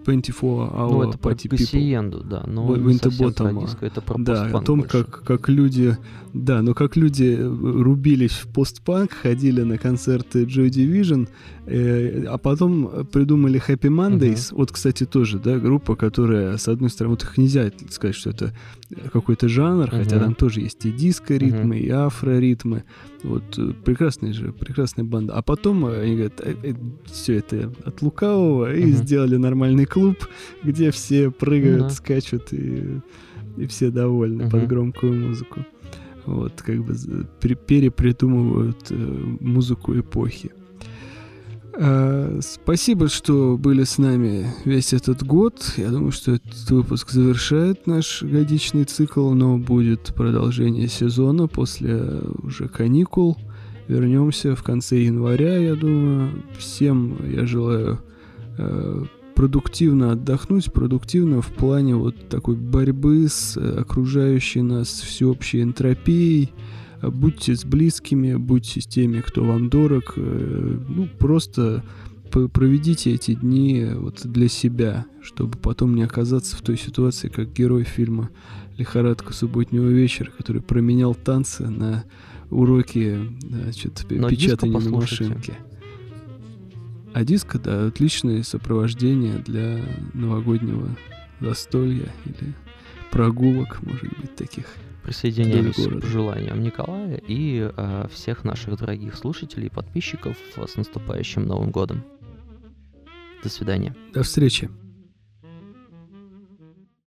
24 Hour ну, это Party про People. да, но Winterbottom. Это про да, о том, как, как люди, да, но как люди рубились в постпанк, ходили на концерты Joy Division, э, а потом придумали Happy Mondays. Uh-huh. Вот, кстати, тоже, да, группа, которая, с одной стороны, вот их нельзя сказать, что это какой-то жанр, uh-huh. хотя там тоже есть и диско-ритмы, uh-huh. и афро-ритмы. Вот, э, прекрасная же, прекрасная банда. А потом они говорят, э, э, все это от лукавого, uh-huh. и сделали нормальный клуб, где все прыгают, uh-huh. скачут и, и все довольны uh-huh. под громкую музыку. Вот, как бы перепридумывают э, музыку эпохи. А, спасибо, что были с нами весь этот год. Я думаю, что этот выпуск завершает наш годичный цикл, но будет продолжение сезона после уже каникул. Вернемся в конце января, я думаю. Всем я желаю э, продуктивно отдохнуть, продуктивно в плане вот такой борьбы с окружающей нас всеобщей энтропией, будьте с близкими, будьте с теми, кто вам дорог, э, ну, просто проведите эти дни вот для себя, чтобы потом не оказаться в той ситуации, как герой фильма «Лихорадка субботнего вечера», который променял танцы на уроки значит, Но печатания на машинке. А диско, да, отличное сопровождение для новогоднего застолья или прогулок, может быть, таких. Присоединяюсь к пожеланиям Николая и э, всех наших дорогих слушателей и подписчиков с наступающим Новым годом. До свидания. До встречи.